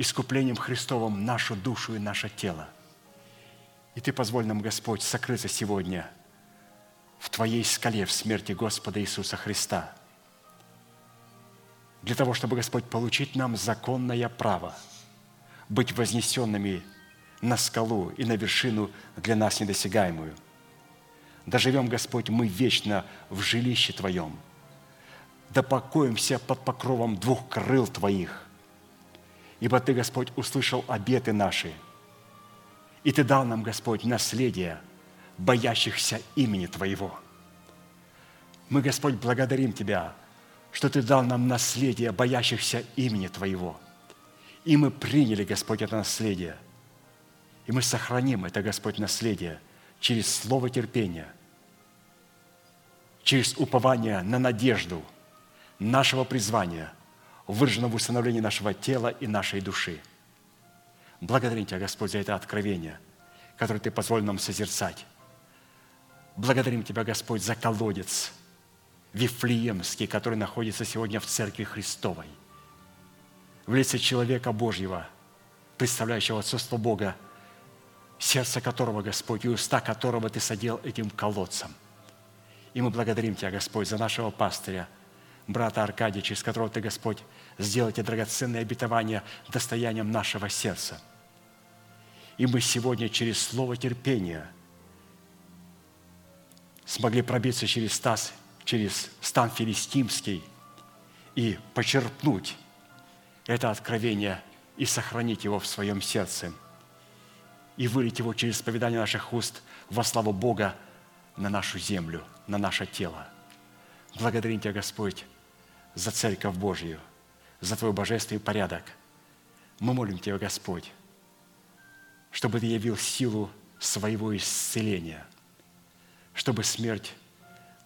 искуплением Христовым нашу душу и наше тело. И Ты позволь нам, Господь, сокрыться сегодня в Твоей скале в смерти Господа Иисуса Христа, для того, чтобы, Господь, получить нам законное право быть вознесенными на скалу и на вершину для нас недосягаемую. Доживем, Господь, мы вечно в жилище Твоем. Да покоимся под покровом двух крыл Твоих. Ибо Ты, Господь, услышал обеты наши. И Ты дал нам, Господь, наследие, боящихся имени Твоего. Мы, Господь, благодарим Тебя, что Ты дал нам наследие боящихся имени Твоего. И мы приняли, Господь, это наследие. И мы сохраним это, Господь, наследие через слово терпения, через упование на надежду нашего призвания, выраженного в установлении нашего тела и нашей души. Благодарим Тебя, Господь, за это откровение, которое Ты позволил нам созерцать. Благодарим Тебя, Господь, за колодец – Вифлеемский, который находится сегодня в Церкви Христовой. В лице человека Божьего, представляющего отцовство Бога, сердце которого, Господь, и уста которого Ты садил этим колодцем. И мы благодарим Тебя, Господь, за нашего пастыря, брата Аркадия, через которого Ты, Господь, сделал эти драгоценные обетования достоянием нашего сердца. И мы сегодня через слово терпения смогли пробиться через таз через стан филистимский и почерпнуть это откровение и сохранить его в своем сердце и вылить его через поведание наших уст во славу Бога на нашу землю, на наше тело. Благодарим Тебя, Господь, за Церковь Божью, за Твой божественный порядок. Мы молим Тебя, Господь, чтобы Ты явил силу своего исцеления, чтобы смерть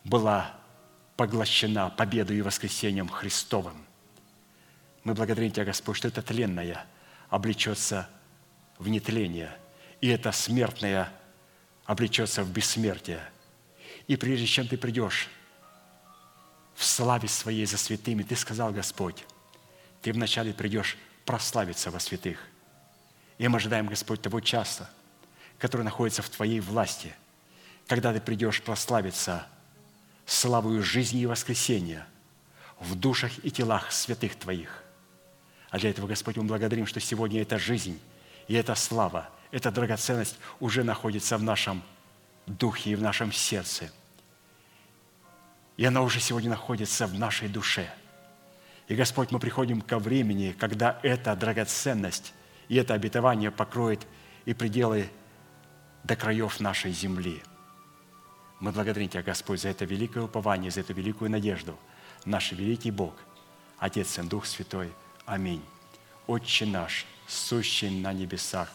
была поглощена победой и воскресением Христовым. Мы благодарим Тебя, Господь, что это тленное облечется в нетление, и это смертное облечется в бессмертие. И прежде чем Ты придешь в славе Своей за святыми, Ты сказал, Господь, Ты вначале придешь прославиться во святых. И мы ожидаем, Господь, того часа, который находится в Твоей власти, когда Ты придешь прославиться – славою жизни и воскресения в душах и телах святых Твоих. А для этого, Господь, мы благодарим, что сегодня эта жизнь и эта слава, эта драгоценность уже находится в нашем духе и в нашем сердце. И она уже сегодня находится в нашей душе. И, Господь, мы приходим ко времени, когда эта драгоценность и это обетование покроет и пределы до краев нашей земли – мы благодарим Тебя, Господь, за это великое упование, за эту великую надежду. Наш великий Бог, Отец, Сын, Дух Святой. Аминь. Отче наш, сущий на небесах,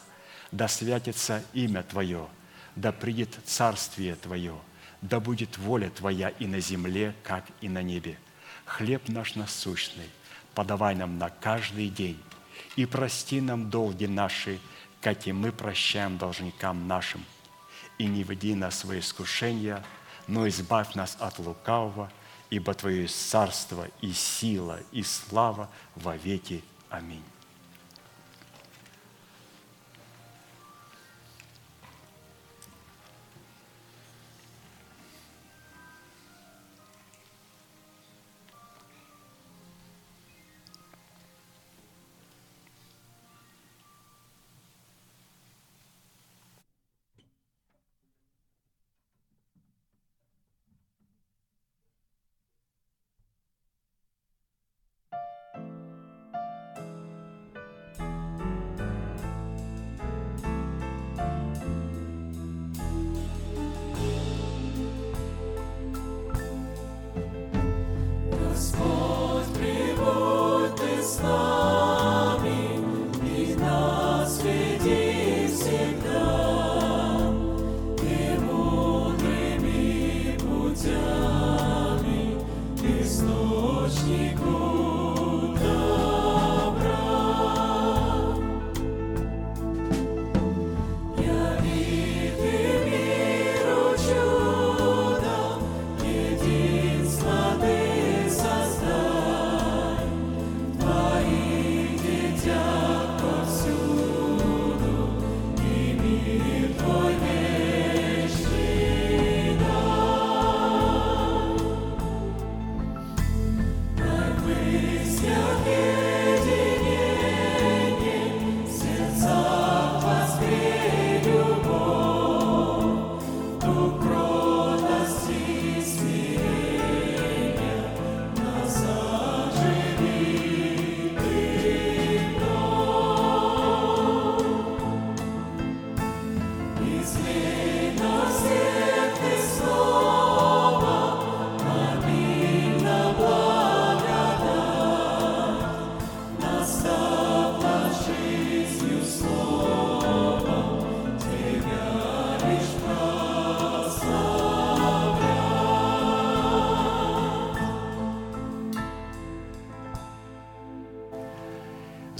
да святится имя Твое, да придет царствие Твое, да будет воля Твоя и на земле, как и на небе. Хлеб наш насущный подавай нам на каждый день, и прости нам долги наши, как и мы прощаем должникам нашим – и не веди нас в искушения, но избавь нас от лукавого, ибо Твое царство и сила и слава во веки. Аминь.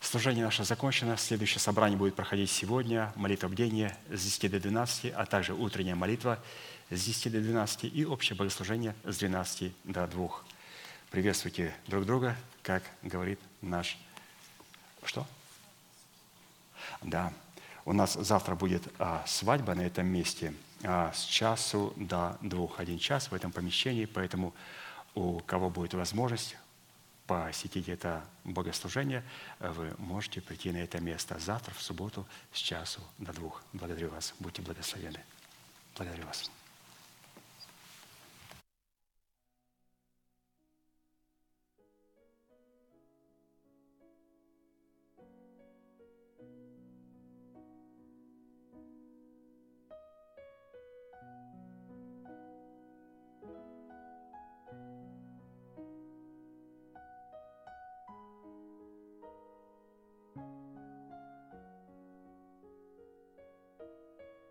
Служение наше закончено. Следующее собрание будет проходить сегодня. Молитва бдения с 10 до 12, а также утренняя молитва с 10 до 12 и общее богослужение с 12 до 2. Приветствуйте друг друга, как говорит наш... Что? Да, у нас завтра будет а, свадьба на этом месте а, с часу до двух. Один час в этом помещении, поэтому у кого будет возможность посетить это богослужение, вы можете прийти на это место завтра, в субботу, с часу до двух. Благодарю вас. Будьте благословены. Благодарю вас.